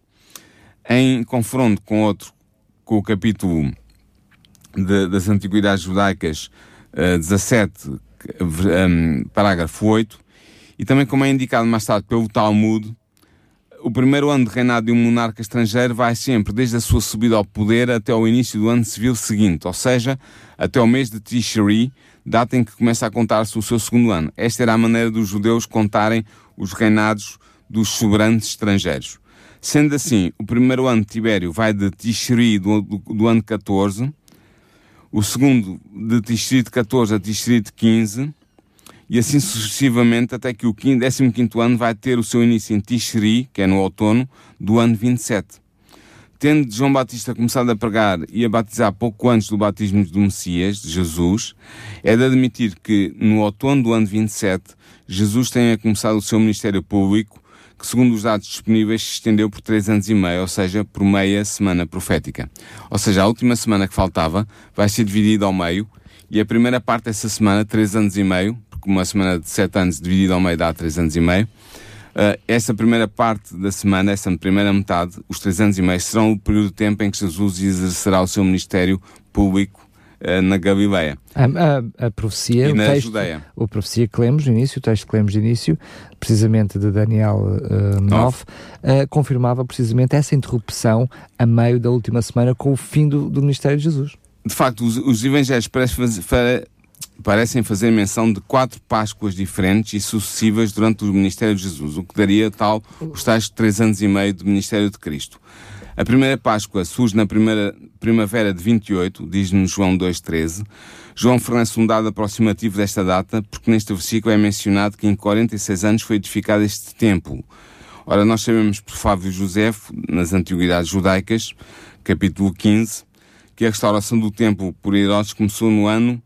em confronto com outro, com o capítulo de, das Antiguidades Judaicas uh, 17, um, parágrafo 8, e também como é indicado mais tarde pelo Talmud, o primeiro ano de reinado de um monarca estrangeiro vai sempre desde a sua subida ao poder até ao início do ano civil seguinte, ou seja, até o mês de Tishri, data em que começa a contar-se o seu segundo ano. Esta era a maneira dos judeus contarem os reinados dos soberanos estrangeiros. Sendo assim, o primeiro ano de Tibério vai de Tishri do, do, do ano 14, o segundo de Tishri de 14 a Tishri de 15, e assim sucessivamente até que o 15 ano vai ter o seu início em Tishri, que é no outono, do ano 27. Tendo João Batista começado a pregar e a batizar pouco antes do batismo do Messias, de Jesus, é de admitir que no outono do ano 27, Jesus tenha começado o seu ministério público, que segundo os dados disponíveis se estendeu por três anos e meio, ou seja, por meia semana profética. Ou seja, a última semana que faltava vai ser dividida ao meio, e a primeira parte dessa semana, três anos e meio, porque uma semana de sete anos dividida ao meio dá três anos e meio, Uh, essa primeira parte da semana, essa primeira metade, os três anos e meio, serão o período de tempo em que Jesus exercerá o seu ministério público uh, na Galileia. A, a, a profecia, e o na texto, Judeia. A profecia que lemos no início, o texto que lemos no início, precisamente de Daniel uh, 9, uh, confirmava precisamente essa interrupção a meio da última semana com o fim do, do ministério de Jesus. De facto, os, os evangelhos parecem, parecem fazer menção de quatro Páscoas diferentes e sucessivas durante o ministério de Jesus, o que daria tal os tais três anos e meio de ministério de Cristo. A primeira Páscoa surge na primeira primavera de 28, diz-nos João 2,13. João fornece um dado aproximativo desta data, porque neste versículo é mencionado que em 46 anos foi edificado este templo. Ora, nós sabemos por Fábio Josefo, nas Antiguidades Judaicas, capítulo 15, que a restauração do templo por Herodes começou no ano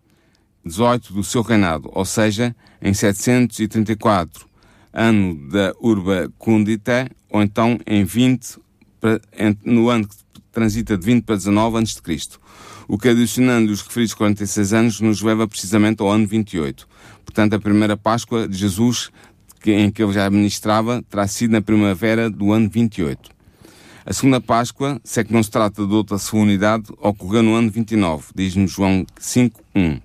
18 do seu reinado, ou seja, em 734, ano da Urba Cundita, ou então em 20, no ano que transita de 20 para 19 a.C. O que adicionando os referidos 46 anos nos leva precisamente ao ano 28. Portanto, a primeira Páscoa de Jesus, em que ele já ministrava, terá sido na primavera do ano 28. A segunda Páscoa, se é que não se trata de outra solenidade, ocorreu no ano 29, diz-nos João 5.1.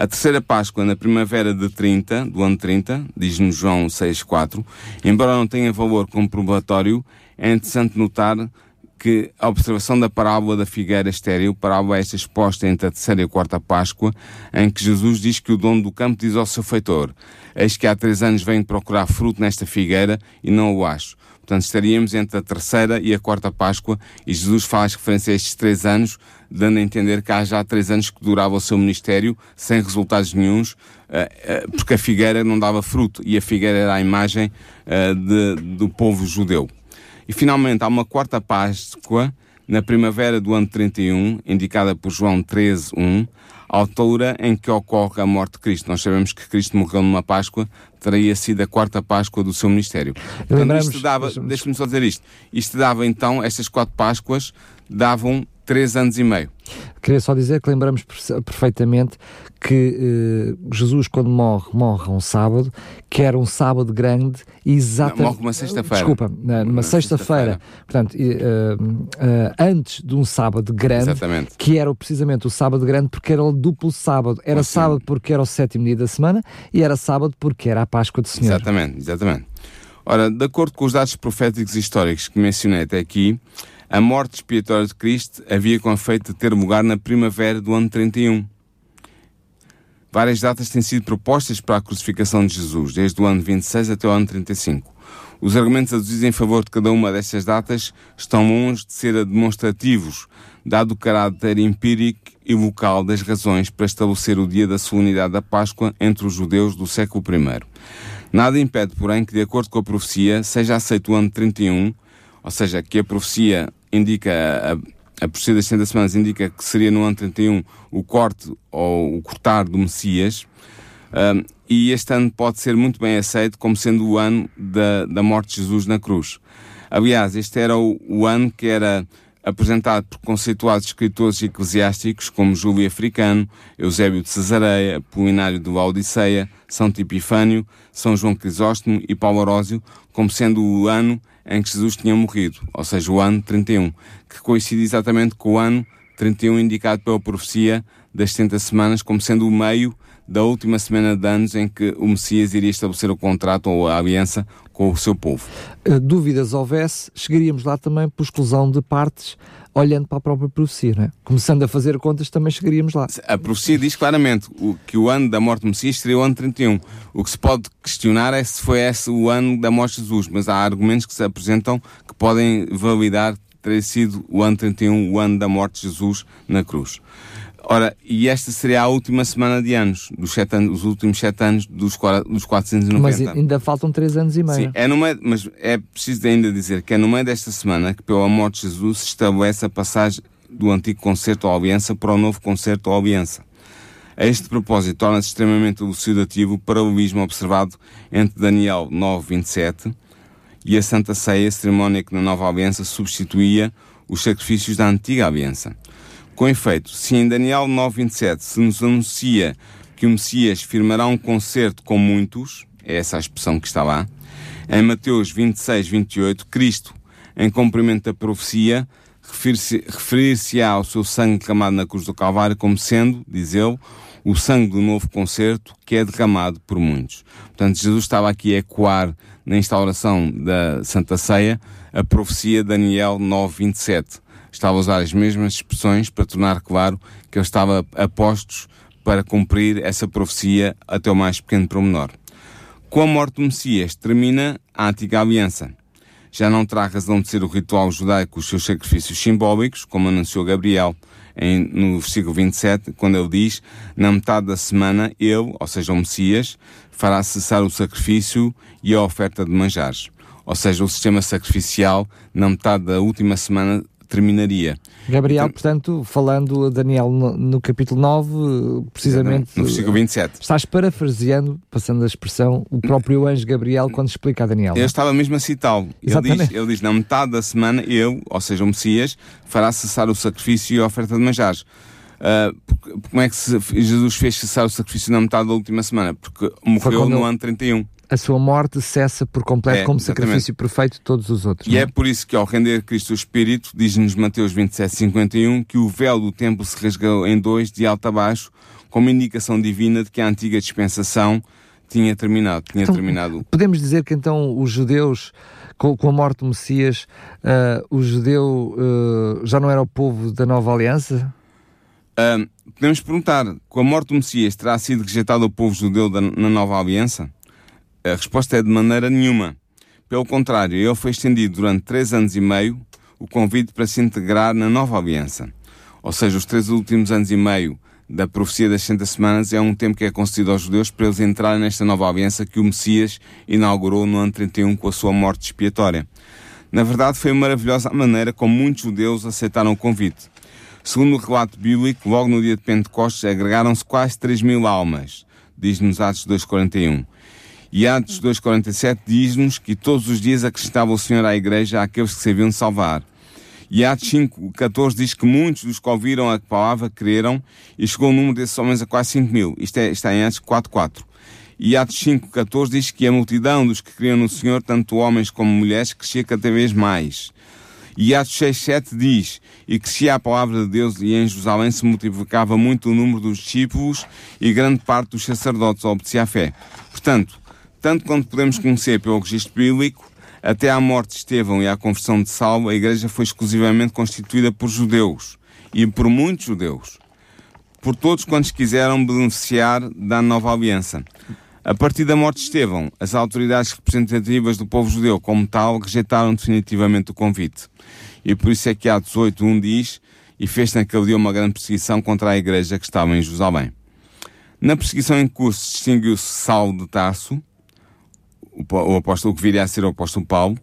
A terceira Páscoa, na primavera de 30, do ano 30, diz-nos João 6.4, embora não tenha valor comprobatório, é interessante notar que a observação da parábola da figueira estéril, parábola esta exposta entre a terceira e a quarta Páscoa, em que Jesus diz que o dono do campo diz ao seu feitor, eis que há três anos venho procurar fruto nesta figueira e não o acho. Portanto, estaríamos entre a terceira e a quarta Páscoa e Jesus faz referência a estes três anos, dando a entender que há já três anos que durava o seu ministério sem resultados nenhums, eh, eh, porque a figueira não dava fruto e a figueira era a imagem eh, de, do povo judeu. E finalmente há uma quarta Páscoa, na primavera do ano 31, indicada por João 13, 1, a altura em que ocorre a morte de Cristo. Nós sabemos que Cristo morreu numa Páscoa, teria sido a quarta Páscoa do seu ministério. Portanto, isto dava, deixa-me só dizer isto, isto dava então, estas quatro Páscoas davam três anos e meio. Queria só dizer que lembramos perfeitamente que uh, Jesus, quando morre, morre um sábado, que era um sábado grande, exatamente. Morre uma sexta-feira. Desculpa, numa sexta-feira. Sexta Portanto, uh, uh, antes de um sábado grande, exatamente. que era precisamente o sábado grande, porque era o duplo sábado. Era assim. sábado porque era o sétimo dia da semana e era sábado porque era a Páscoa do Senhor. Exatamente, exatamente. Ora, de acordo com os dados proféticos e históricos que mencionei até aqui, a morte expiatória de Cristo havia com efeito de ter lugar na primavera do ano 31 Várias datas têm sido propostas para a crucificação de Jesus, desde o ano 26 até o ano 35. Os argumentos aduzidos em favor de cada uma destas datas estão longe de ser demonstrativos, dado o caráter empírico e local das razões para estabelecer o dia da solenidade da Páscoa entre os judeus do século I. Nada impede, porém, que, de acordo com a profecia, seja aceito o ano 31, ou seja, que a profecia indica a, a das 60 semanas indica que seria no ano 31 o corte ou o cortar do Messias, um, e este ano pode ser muito bem aceito como sendo o ano da, da morte de Jesus na cruz. Aliás, este era o, o ano que era apresentado por conceituados escritores eclesiásticos como Júlio Africano, Eusébio de Cesareia, Apolinário de Laodiceia, São Tipifânio, São João Crisóstomo e Paulo Arósio, como sendo o ano em que Jesus tinha morrido, ou seja, o ano 31, que coincide exatamente com o ano 31 indicado pela profecia das 70 semanas como sendo o meio da última semana de anos em que o Messias iria estabelecer o contrato ou a aliança com o seu povo. Uh, dúvidas houvesse, chegaríamos lá também por exclusão de partes, olhando para a própria profecia, é? Começando a fazer contas, também chegaríamos lá. A profecia diz claramente que o ano da morte do Messias seria o ano 31. O que se pode questionar é se foi esse o ano da morte de Jesus, mas há argumentos que se apresentam que podem validar ter sido o ano 31, o ano da morte de Jesus na cruz. Ora, e esta seria a última semana de anos, dos sete anos, os últimos sete anos dos, dos 490. Mas ainda faltam três anos e meio. Sim, é no meio, mas é preciso ainda dizer que é no meio desta semana que, pela morte de Jesus, se estabelece a passagem do antigo concerto ou aliança para o novo concerto ou aliança. A este propósito, torna-se extremamente elucidativo o paralelismo observado entre Daniel 9, 27 e a Santa Ceia, cerimónia que na nova aliança substituía os sacrifícios da antiga aliança. Com efeito, se em Daniel 9.27 se nos anuncia que o Messias firmará um concerto com muitos, é essa a expressão que está lá, em Mateus 26, 28, Cristo, em cumprimento da profecia, referir-se-á ao seu sangue derramado na cruz do Calvário como sendo, diz ele, o sangue do novo concerto que é derramado por muitos. Portanto, Jesus estava aqui a ecoar na instauração da Santa Ceia a profecia de Daniel 9:27. Estava a usar as mesmas expressões para tornar claro que ele estava a postos para cumprir essa profecia até o mais pequeno promenor. Com a morte do Messias termina a antiga aliança. Já não terá razão de ser o ritual judaico os seus sacrifícios simbólicos, como anunciou Gabriel em, no versículo 27, quando ele diz: Na metade da semana, ele, ou seja, o Messias, fará cessar o sacrifício e a oferta de manjares. Ou seja, o sistema sacrificial, na metade da última semana, terminaria. Gabriel, então, portanto, falando Daniel no, no, capítulo 9, precisamente. No versículo 27. Estás parafraseando, passando a expressão, o próprio anjo Gabriel quando explica a Daniel. Eu estava mesmo a citá-lo. Ele diz, ele diz: na metade da semana, eu, ou seja, o Messias, fará cessar o sacrifício e a oferta de manjares. Uh, como é que Jesus fez cessar o sacrifício na metade da última semana? Porque morreu no ano 31 a sua morte cessa por completo é, como exatamente. sacrifício perfeito de todos os outros. E é? é por isso que ao render Cristo o Espírito, diz-nos Mateus 27, 51, que o véu do templo se rasgou em dois, de alto a baixo, como indicação divina de que a antiga dispensação tinha terminado. Tinha então, terminado. Podemos dizer que então os judeus, com, com a morte do Messias, uh, o judeu uh, já não era o povo da nova aliança? Uh, podemos perguntar, com a morte do Messias terá sido rejeitado o povo judeu da, na nova aliança? A resposta é de maneira nenhuma. Pelo contrário, ele foi estendido durante três anos e meio o convite para se integrar na nova aliança. Ou seja, os três últimos anos e meio da profecia das 60 semanas é um tempo que é concedido aos judeus para eles entrarem nesta nova aliança que o Messias inaugurou no ano 31 com a sua morte expiatória. Na verdade, foi maravilhosa maneira como muitos judeus aceitaram o convite. Segundo o relato bíblico, logo no dia de Pentecostes agregaram-se quase 3 mil almas, diz-nos Atos 2,41. E Atos 2,47 diz-nos que todos os dias acrescentava o Senhor à igreja àqueles que se haviam de salvar. E Atos 5,14 diz que muitos dos que ouviram a palavra creram e chegou o número desses homens a quase 5 mil. Isto é, está em Atos 4,4. E Atos 5,14 diz que a multidão dos que criam no Senhor, tanto homens como mulheres, crescia cada vez mais. E Atos 6,7 diz, e crescia a palavra de Deus e em Jerusalém se multiplicava muito o número dos discípulos e grande parte dos sacerdotes obedecia à fé. Portanto, tanto quanto podemos conhecer pelo registro bíblico, até à morte de Estevão e à conversão de Saulo, a igreja foi exclusivamente constituída por judeus e por muitos judeus, por todos quantos quiseram beneficiar da nova aliança. A partir da morte de Estevão, as autoridades representativas do povo judeu, como tal, rejeitaram definitivamente o convite. E por isso é que Atos 8.1 diz, e fez naquele dia uma grande perseguição contra a igreja que estava em Jerusalém. Na perseguição em curso distinguiu-se Saulo de Tarso, o, apóstolo que viria a ser o apóstolo Paulo,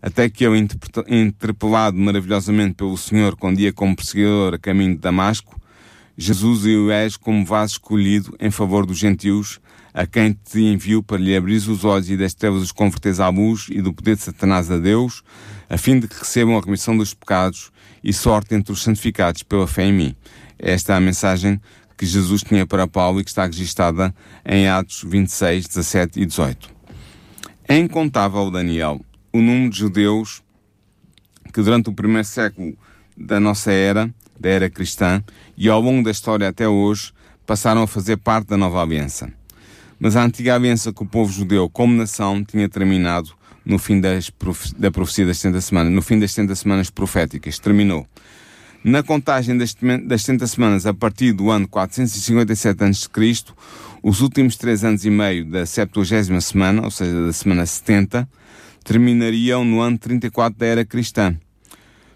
até que eu, interpelado maravilhosamente pelo Senhor, quando ia como perseguidor a caminho de Damasco, Jesus e o és como vaso escolhido em favor dos gentios, a quem te enviou para lhe abrir os olhos e das trevas os converteres à luz e do poder de Satanás a Deus, a fim de que recebam a remissão dos pecados e sorte entre os santificados pela fé em mim. Esta é a mensagem que Jesus tinha para Paulo e que está registada em Atos 26, 17 e 18. É incontável, Daniel, o número de judeus que durante o primeiro século da nossa era, da era cristã, e ao longo da história até hoje, passaram a fazer parte da nova aliança. Mas a antiga aliança com o povo judeu como nação tinha terminado no fim das, da profecia das 70 semanas, no fim das 70 semanas proféticas, terminou. Na contagem das, das 70 semanas a partir do ano 457 a.C., os últimos três anos e meio da 70 semana, ou seja, da semana 70, terminariam no ano 34 da era cristã.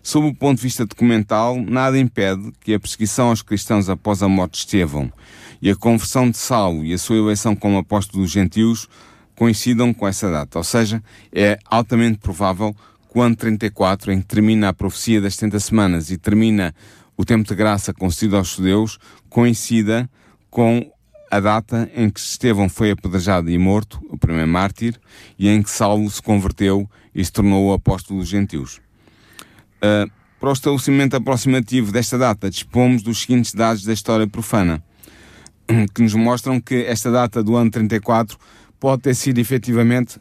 Sob o ponto de vista documental, nada impede que a perseguição aos cristãos após a morte de Estevão e a conversão de Saulo e a sua eleição como apóstolo dos gentios coincidam com essa data. Ou seja, é altamente provável que o ano 34, em que termina a profecia das 70 semanas e termina o tempo de graça concedido aos judeus, coincida com a data em que Estevão foi apedrejado e morto, o primeiro mártir, e em que Saulo se converteu e se tornou o apóstolo dos gentios. Uh, para o estabelecimento aproximativo desta data, dispomos dos seguintes dados da história profana, que nos mostram que esta data do ano 34 pode ter sido efetivamente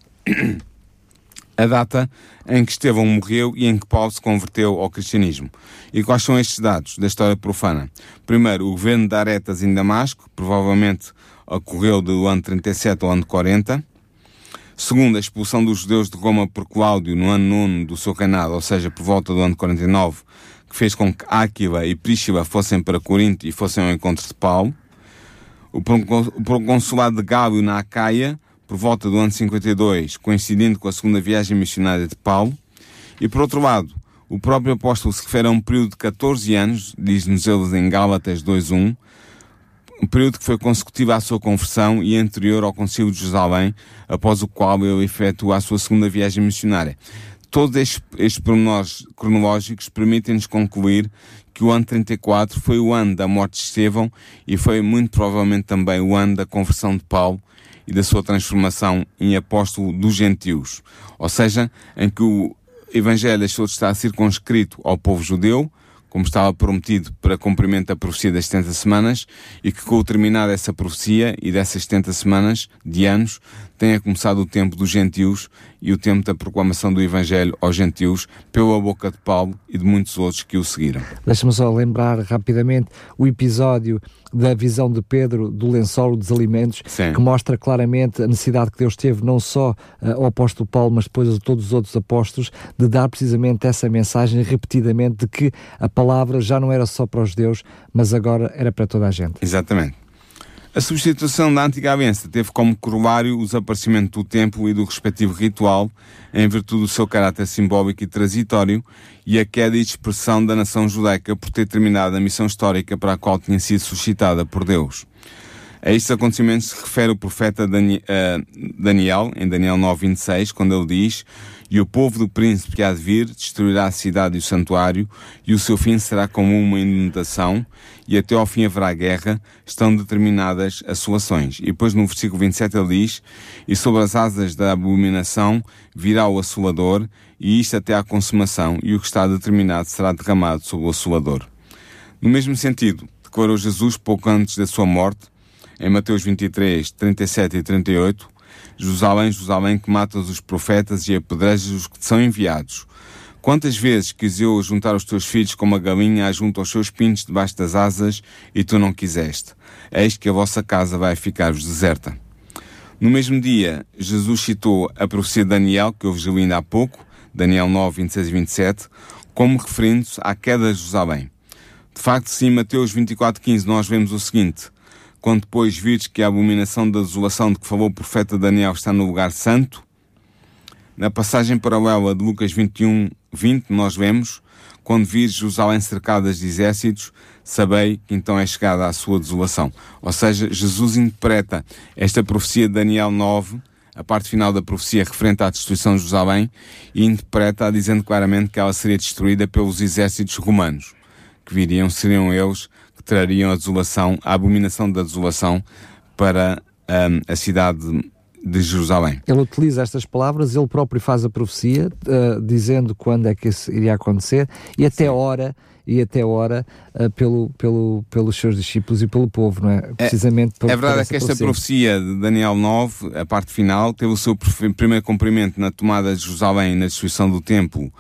a data em que Estevão morreu e em que Paulo se converteu ao cristianismo. E quais são estes dados da história profana? Primeiro, o governo de Aretas em Damasco, provavelmente ocorreu do ano 37 ao ano 40. Segundo, a expulsão dos judeus de Roma por Cláudio no ano 9 do seu reinado, ou seja, por volta do ano 49, que fez com que Áquila e Príscila fossem para Corinto e fossem ao encontro de Paulo. o proconsulado de Gálio na Acaia, por volta do ano 52, coincidindo com a segunda viagem missionária de Paulo. E por outro lado, o próprio apóstolo se refere a um período de 14 anos, diz-nos ele em Gálatas 2.1, um período que foi consecutivo à sua conversão e anterior ao Concílio de Jerusalém, após o qual ele efetua a sua segunda viagem missionária. Todos estes, estes pormenores cronológicos permitem-nos concluir que o ano 34 foi o ano da morte de Estevão e foi muito provavelmente também o ano da conversão de Paulo e da sua transformação em apóstolo dos gentios. Ou seja, em que o Evangelho deixou de estar circunscrito ao povo judeu, como estava prometido para cumprimento da profecia das 70 semanas, e que com o terminar dessa profecia e dessas 70 semanas de anos, tenha começado o tempo dos gentios e o tempo da proclamação do Evangelho aos gentios pela boca de Paulo e de muitos outros que o seguiram. Deixa-me só lembrar rapidamente o episódio da visão de Pedro do lençol dos alimentos, Sim. que mostra claramente a necessidade que Deus teve, não só uh, ao apóstolo Paulo, mas depois a todos os outros apóstolos, de dar precisamente essa mensagem repetidamente de que a palavra já não era só para os judeus, mas agora era para toda a gente. Exatamente. A substituição da antiga aliança teve como corolário o desaparecimento do templo e do respectivo ritual, em virtude do seu caráter simbólico e transitório, e a queda e dispersão da nação judaica por ter terminado a missão histórica para a qual tinha sido suscitada por Deus. A estes acontecimentos se refere o profeta Daniel, em Daniel 9:26, quando ele diz: e o povo do príncipe que há de vir destruirá a cidade e o santuário, e o seu fim será como uma inundação, e até ao fim haverá guerra, estão determinadas as suas ações. E depois no versículo 27 ele diz, e sobre as asas da abominação virá o assolador, e isto até à consumação, e o que está determinado será derramado sobre o assolador. No mesmo sentido, declarou Jesus pouco antes da sua morte, em Mateus 23, 37 e 38, Jerusalém, Jerusalém, que matas os profetas e apedrejas os que te são enviados. Quantas vezes quis eu juntar os teus filhos como a galinha junto aos seus pintos debaixo das asas e tu não quiseste? Eis que a vossa casa vai ficar-vos deserta. No mesmo dia, Jesus citou a profecia de Daniel, que houve ainda há pouco, Daniel 9, 26 e 27, como referindo-se à queda de Jerusalém. De facto, sim, Mateus 24, 15, nós vemos o seguinte: quando depois vires que a abominação da desolação de que falou o profeta Daniel está no lugar santo, na passagem paralela de Lucas 21, 20, nós vemos, quando vires Jerusalém cercadas de exércitos, sabei que então é chegada a sua desolação. Ou seja, Jesus interpreta esta profecia de Daniel 9, a parte final da profecia referente à destruição de Jerusalém, e interpreta dizendo claramente que ela seria destruída pelos exércitos romanos, que viriam, seriam eles que trariam a desolação, a abominação da desolação para um, a cidade de Jerusalém. Ele utiliza estas palavras, ele próprio faz a profecia, uh, dizendo quando é que isso iria acontecer e até a hora e até hora uh, pelo, pelo, pelos seus discípulos e pelo povo, não é? é Precisamente É, é verdade que esta profecia. profecia de Daniel 9, a parte final, teve o seu primeiro cumprimento na tomada de Jerusalém na destruição do templo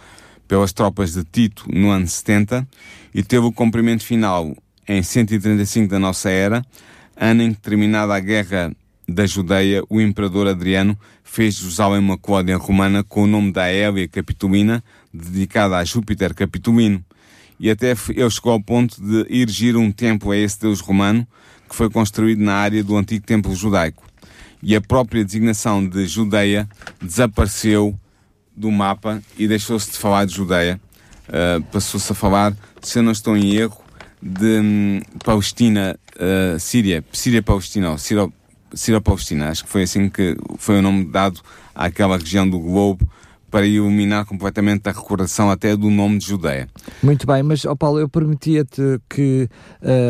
pelas tropas de Tito no ano 70 e teve o cumprimento final em 135 da nossa era, ano em que, terminada a guerra da Judeia, o imperador Adriano fez Jerusalém uma colónia romana com o nome da Hélia Capitolina, dedicada a Júpiter Capitolino. E até ele chegou ao ponto de erigir um templo a esse deus romano, que foi construído na área do antigo templo judaico. E a própria designação de Judeia desapareceu do mapa e deixou-se de falar de Judeia. Uh, Passou-se a falar, se eu não estou em erro, de um, Palestina, uh, Síria, Síria-Palestina, Síria-Palestina, acho que foi assim que foi o nome dado àquela região do globo para iluminar completamente a recordação até do nome de Judeia. Muito bem, mas oh Paulo, eu prometia-te que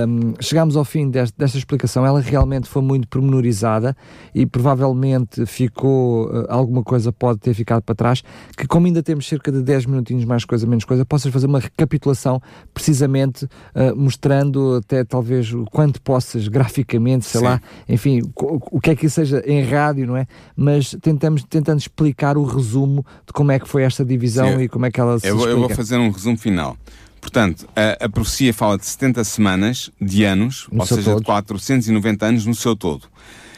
um, chegámos ao fim desta, desta, explicação, ela realmente foi muito pormenorizada e provavelmente ficou, uh, alguma coisa pode ter ficado para trás, que como ainda temos cerca de 10 minutinhos mais coisa, menos coisa, possas fazer uma recapitulação precisamente uh, mostrando até talvez o quanto possas graficamente, sei Sim. lá, enfim, o, o que é que seja em rádio, não é? Mas tentamos, tentando explicar o resumo de como é que foi esta divisão Sim, e como é que ela se eu, explica. Eu vou fazer um resumo final. Portanto, a, a profecia fala de 70 semanas de anos, no ou seja, todo. de 490 anos no seu todo.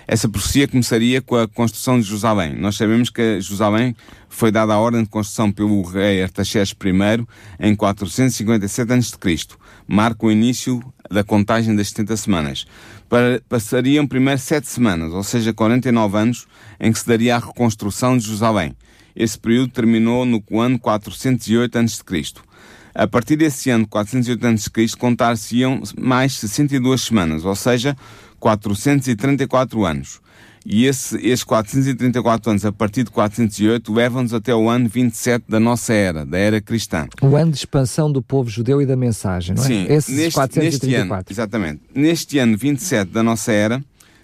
Essa profecia começaria com a construção de Jerusalém. Nós sabemos que Jerusalém foi dada a ordem de construção pelo rei Artaxerxes I em 457 a.C. Marca o início da contagem das 70 semanas. passariam primeiro sete semanas, ou seja, 49 anos, em que se daria a reconstrução de Jerusalém. Esse período terminou no ano 408 a.C. A partir desse ano, 408 a.C., contar-se-iam mais 62 semanas, ou seja, 434 anos. E esse, esses 434 anos, a partir de 408, levam-nos até o ano 27 da nossa era, da era cristã. O ano de expansão do povo judeu e da mensagem, não é? Sim, Esses neste, 434. neste ano, exatamente. Neste ano 27 da nossa era,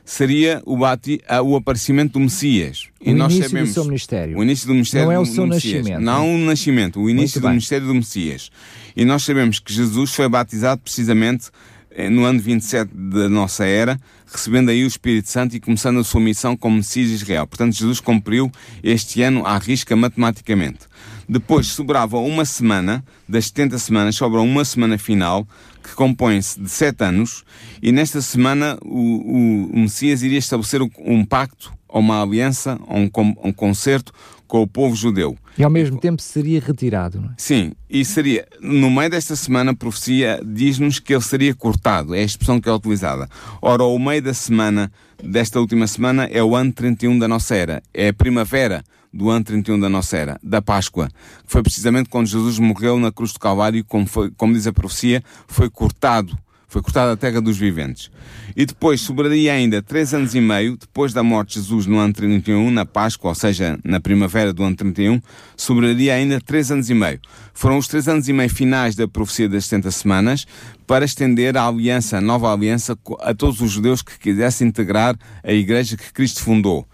seria o, bati, o aparecimento do Messias. O início do seu ministério. O início do ministério Não é o seu do Messias. nascimento. Não o nascimento, o início do ministério do Messias. E nós sabemos que Jesus foi batizado precisamente eh, no ano 27 da nossa era, recebendo aí o Espírito Santo e começando a sua missão como Messias de Israel. Portanto, Jesus cumpriu este ano à risca matematicamente. Depois sobrava uma semana, das 70 semanas, sobra uma semana final, que compõe-se de sete anos, e nesta semana o, o, o Messias iria estabelecer um pacto, ou uma aliança, ou um, um concerto com o povo judeu. E ao mesmo tempo seria retirado, não é? Sim, e seria, no meio desta semana, a profecia diz-nos que ele seria cortado, é a expressão que é utilizada. Ora, o meio da semana, desta última semana, é o ano 31 da nossa era, é a primavera do ano 31 da nossa era, da Páscoa, que foi precisamente quando Jesus morreu na cruz do Calvário, como, foi, como diz a profecia, foi cortado foi cortada a terra dos viventes. E depois sobraria ainda três anos e meio, depois da morte de Jesus no ano 31, na Páscoa, ou seja, na primavera do ano 31, sobraria ainda três anos e meio. Foram os três anos e meio finais da profecia das 70 semanas para estender a aliança, a nova aliança, a todos os judeus que quisessem integrar a igreja que Cristo fundou.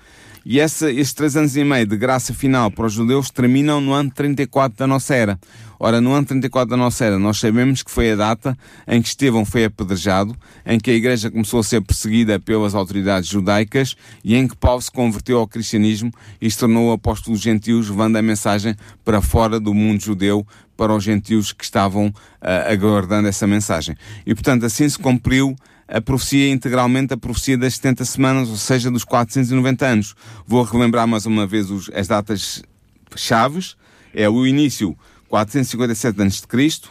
E essa, esses três anos e meio de graça final para os judeus terminam no ano 34 da nossa era. Ora, no ano 34 da nossa era, nós sabemos que foi a data em que Estevão foi apedrejado, em que a igreja começou a ser perseguida pelas autoridades judaicas e em que Paulo se converteu ao cristianismo e se tornou o apóstolo dos gentios, levando a mensagem para fora do mundo judeu, para os gentios que estavam ah, aguardando essa mensagem. E, portanto, assim se cumpriu a profecia integralmente a profecia das 70 semanas, ou seja, dos 490 anos. Vou relembrar mais uma vez os- as datas chaves. É o início 457 a.C.,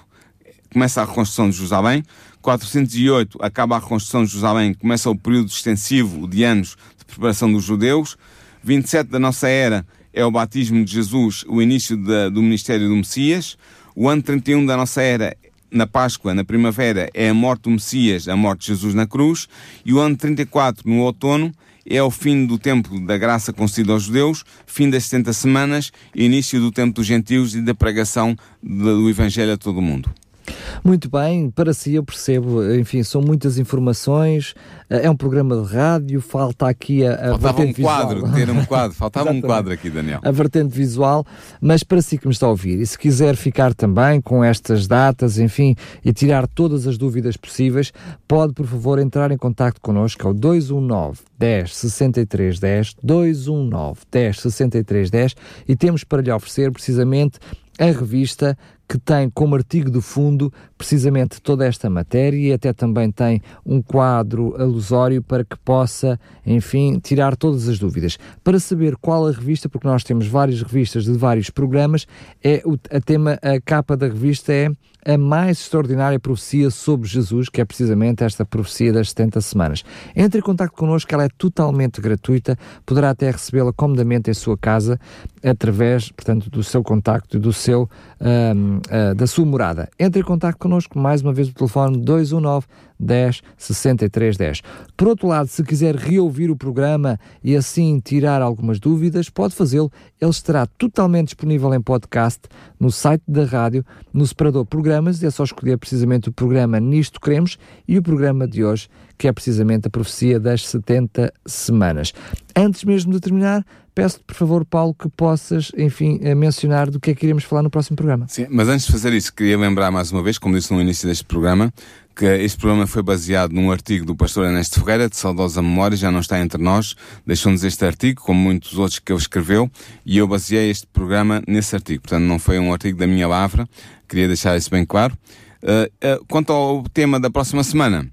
começa a reconstrução de Jerusalém. 408 acaba a reconstrução de Jerusalém, começa o período extensivo de anos de preparação dos judeus. 27 da nossa era é o batismo de Jesus, o início do ministério do Messias. O ano 31 da nossa era na Páscoa, na primavera, é a morte do Messias, a morte de Jesus na cruz, e o ano 34, no outono, é o fim do tempo da graça concedida aos judeus, fim das 70 semanas, início do tempo dos gentios e da pregação do Evangelho a todo o mundo. Muito bem, para si eu percebo, enfim, são muitas informações, eh, é um programa de rádio, falta aqui a, a Faltava um vertente visual. quadro, ter um quadro, faltava um quadro aqui, Daniel. a vertente visual, mas para si que me está a ouvir, e se quiser ficar também com estas datas, enfim, e tirar todas as dúvidas possíveis, pode, por favor, entrar em contato connosco ao 219 10 63 10, 219 10 63 10, e temos para lhe oferecer precisamente a revista que tem como artigo de fundo precisamente toda esta matéria e até também tem um quadro alusório para que possa, enfim, tirar todas as dúvidas. Para saber qual a revista, porque nós temos várias revistas de vários programas, é o, a tema, a capa da revista é a mais extraordinária profecia sobre Jesus, que é precisamente esta profecia das 70 semanas. Entre em contato connosco, ela é totalmente gratuita, poderá até recebê-la comodamente em sua casa, através, portanto, do seu contacto e do seu, ahm, ah, da sua morada. Entre em contato connosco, mais uma vez, o telefone 219 10 63 10. Por outro lado, se quiser reouvir o programa e assim tirar algumas dúvidas, pode fazê-lo. Ele estará totalmente disponível em podcast no site da rádio, no separador programas, e é só escolher precisamente o programa Nisto Queremos e o programa de hoje, que é precisamente a profecia das 70 semanas. Antes mesmo de terminar, peço-te, por favor, Paulo, que possas, enfim, eh, mencionar do que é que iremos falar no próximo programa. Sim, mas antes de fazer isso, queria lembrar mais uma vez, como disse no início deste programa, que este programa foi baseado num artigo do pastor Ernesto Ferreira, de saudosa memória, já não está entre nós, deixou-nos este artigo, como muitos outros que ele escreveu, e eu baseei este programa nesse artigo. Portanto, não foi um artigo da minha lavra, queria deixar isso bem claro. Uh, uh, quanto ao tema da próxima semana,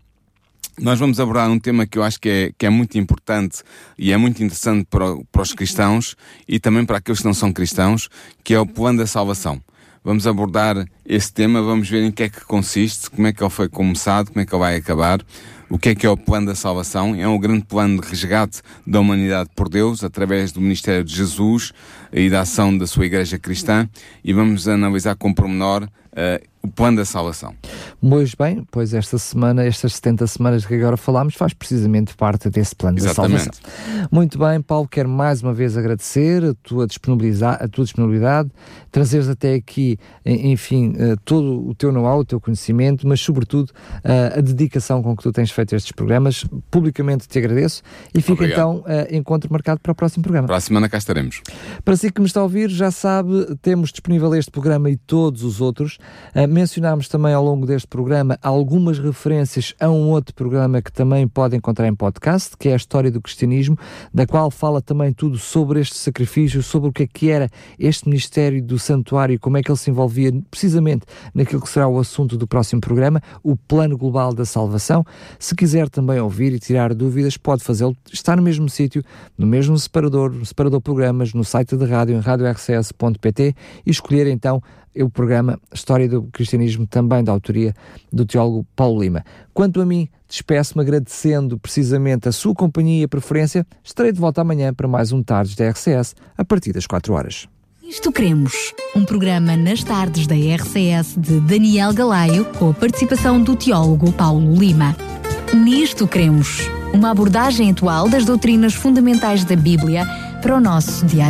nós vamos abordar um tema que eu acho que é, que é muito importante e é muito interessante para, para os cristãos e também para aqueles que não são cristãos, que é o plano da salvação. vamos abordar esse tema, vamos ver em que é que consiste, como é que ele foi começado, como é que ele vai acabar, o que é que é o plano da salvação. É um grande plano de resgate da humanidade por Deus, através do ministério de Jesus e da ação da sua igreja cristã, e vamos analisar com pormenor uh, o plano da salvação. Pois bem, pois esta semana, estas 70 semanas que agora falámos, faz precisamente parte desse plano Exatamente. da salvação. Muito bem, Paulo, quero mais uma vez agradecer a tua disponibilidade, a tua disponibilidade trazeres até aqui, enfim, eh, todo o teu know-how, o teu conhecimento, mas sobretudo eh, a dedicação com que tu tens feito estes programas. Publicamente te agradeço e fica Obrigado. então encontro marcado para o próximo programa. Para a semana cá estaremos. Para si que me está a ouvir, já sabe, temos disponível este programa e todos os outros. Mencionámos também ao longo deste programa algumas referências a um outro programa que também pode encontrar em podcast, que é a História do Cristianismo, da qual fala também tudo sobre este sacrifício, sobre o que é que era este ministério do santuário, como é que ele se envolvia precisamente naquilo que será o assunto do próximo programa, o Plano Global da Salvação. Se quiser também ouvir e tirar dúvidas, pode fazê-lo. Está no mesmo sítio, no mesmo separador, no separador programas, no site da rádio, em radiorcs.pt e escolher então o programa História do Cristianismo, também da autoria do teólogo Paulo Lima. Quanto a mim, despeço-me agradecendo precisamente a sua companhia e preferência. Estarei de volta amanhã para mais um Tardes da RCS, a partir das 4 horas. Isto Cremos, um programa nas tardes da RCS de Daniel Galaio, com a participação do teólogo Paulo Lima. Nisto Cremos, uma abordagem atual das doutrinas fundamentais da Bíblia para o nosso dia a dia.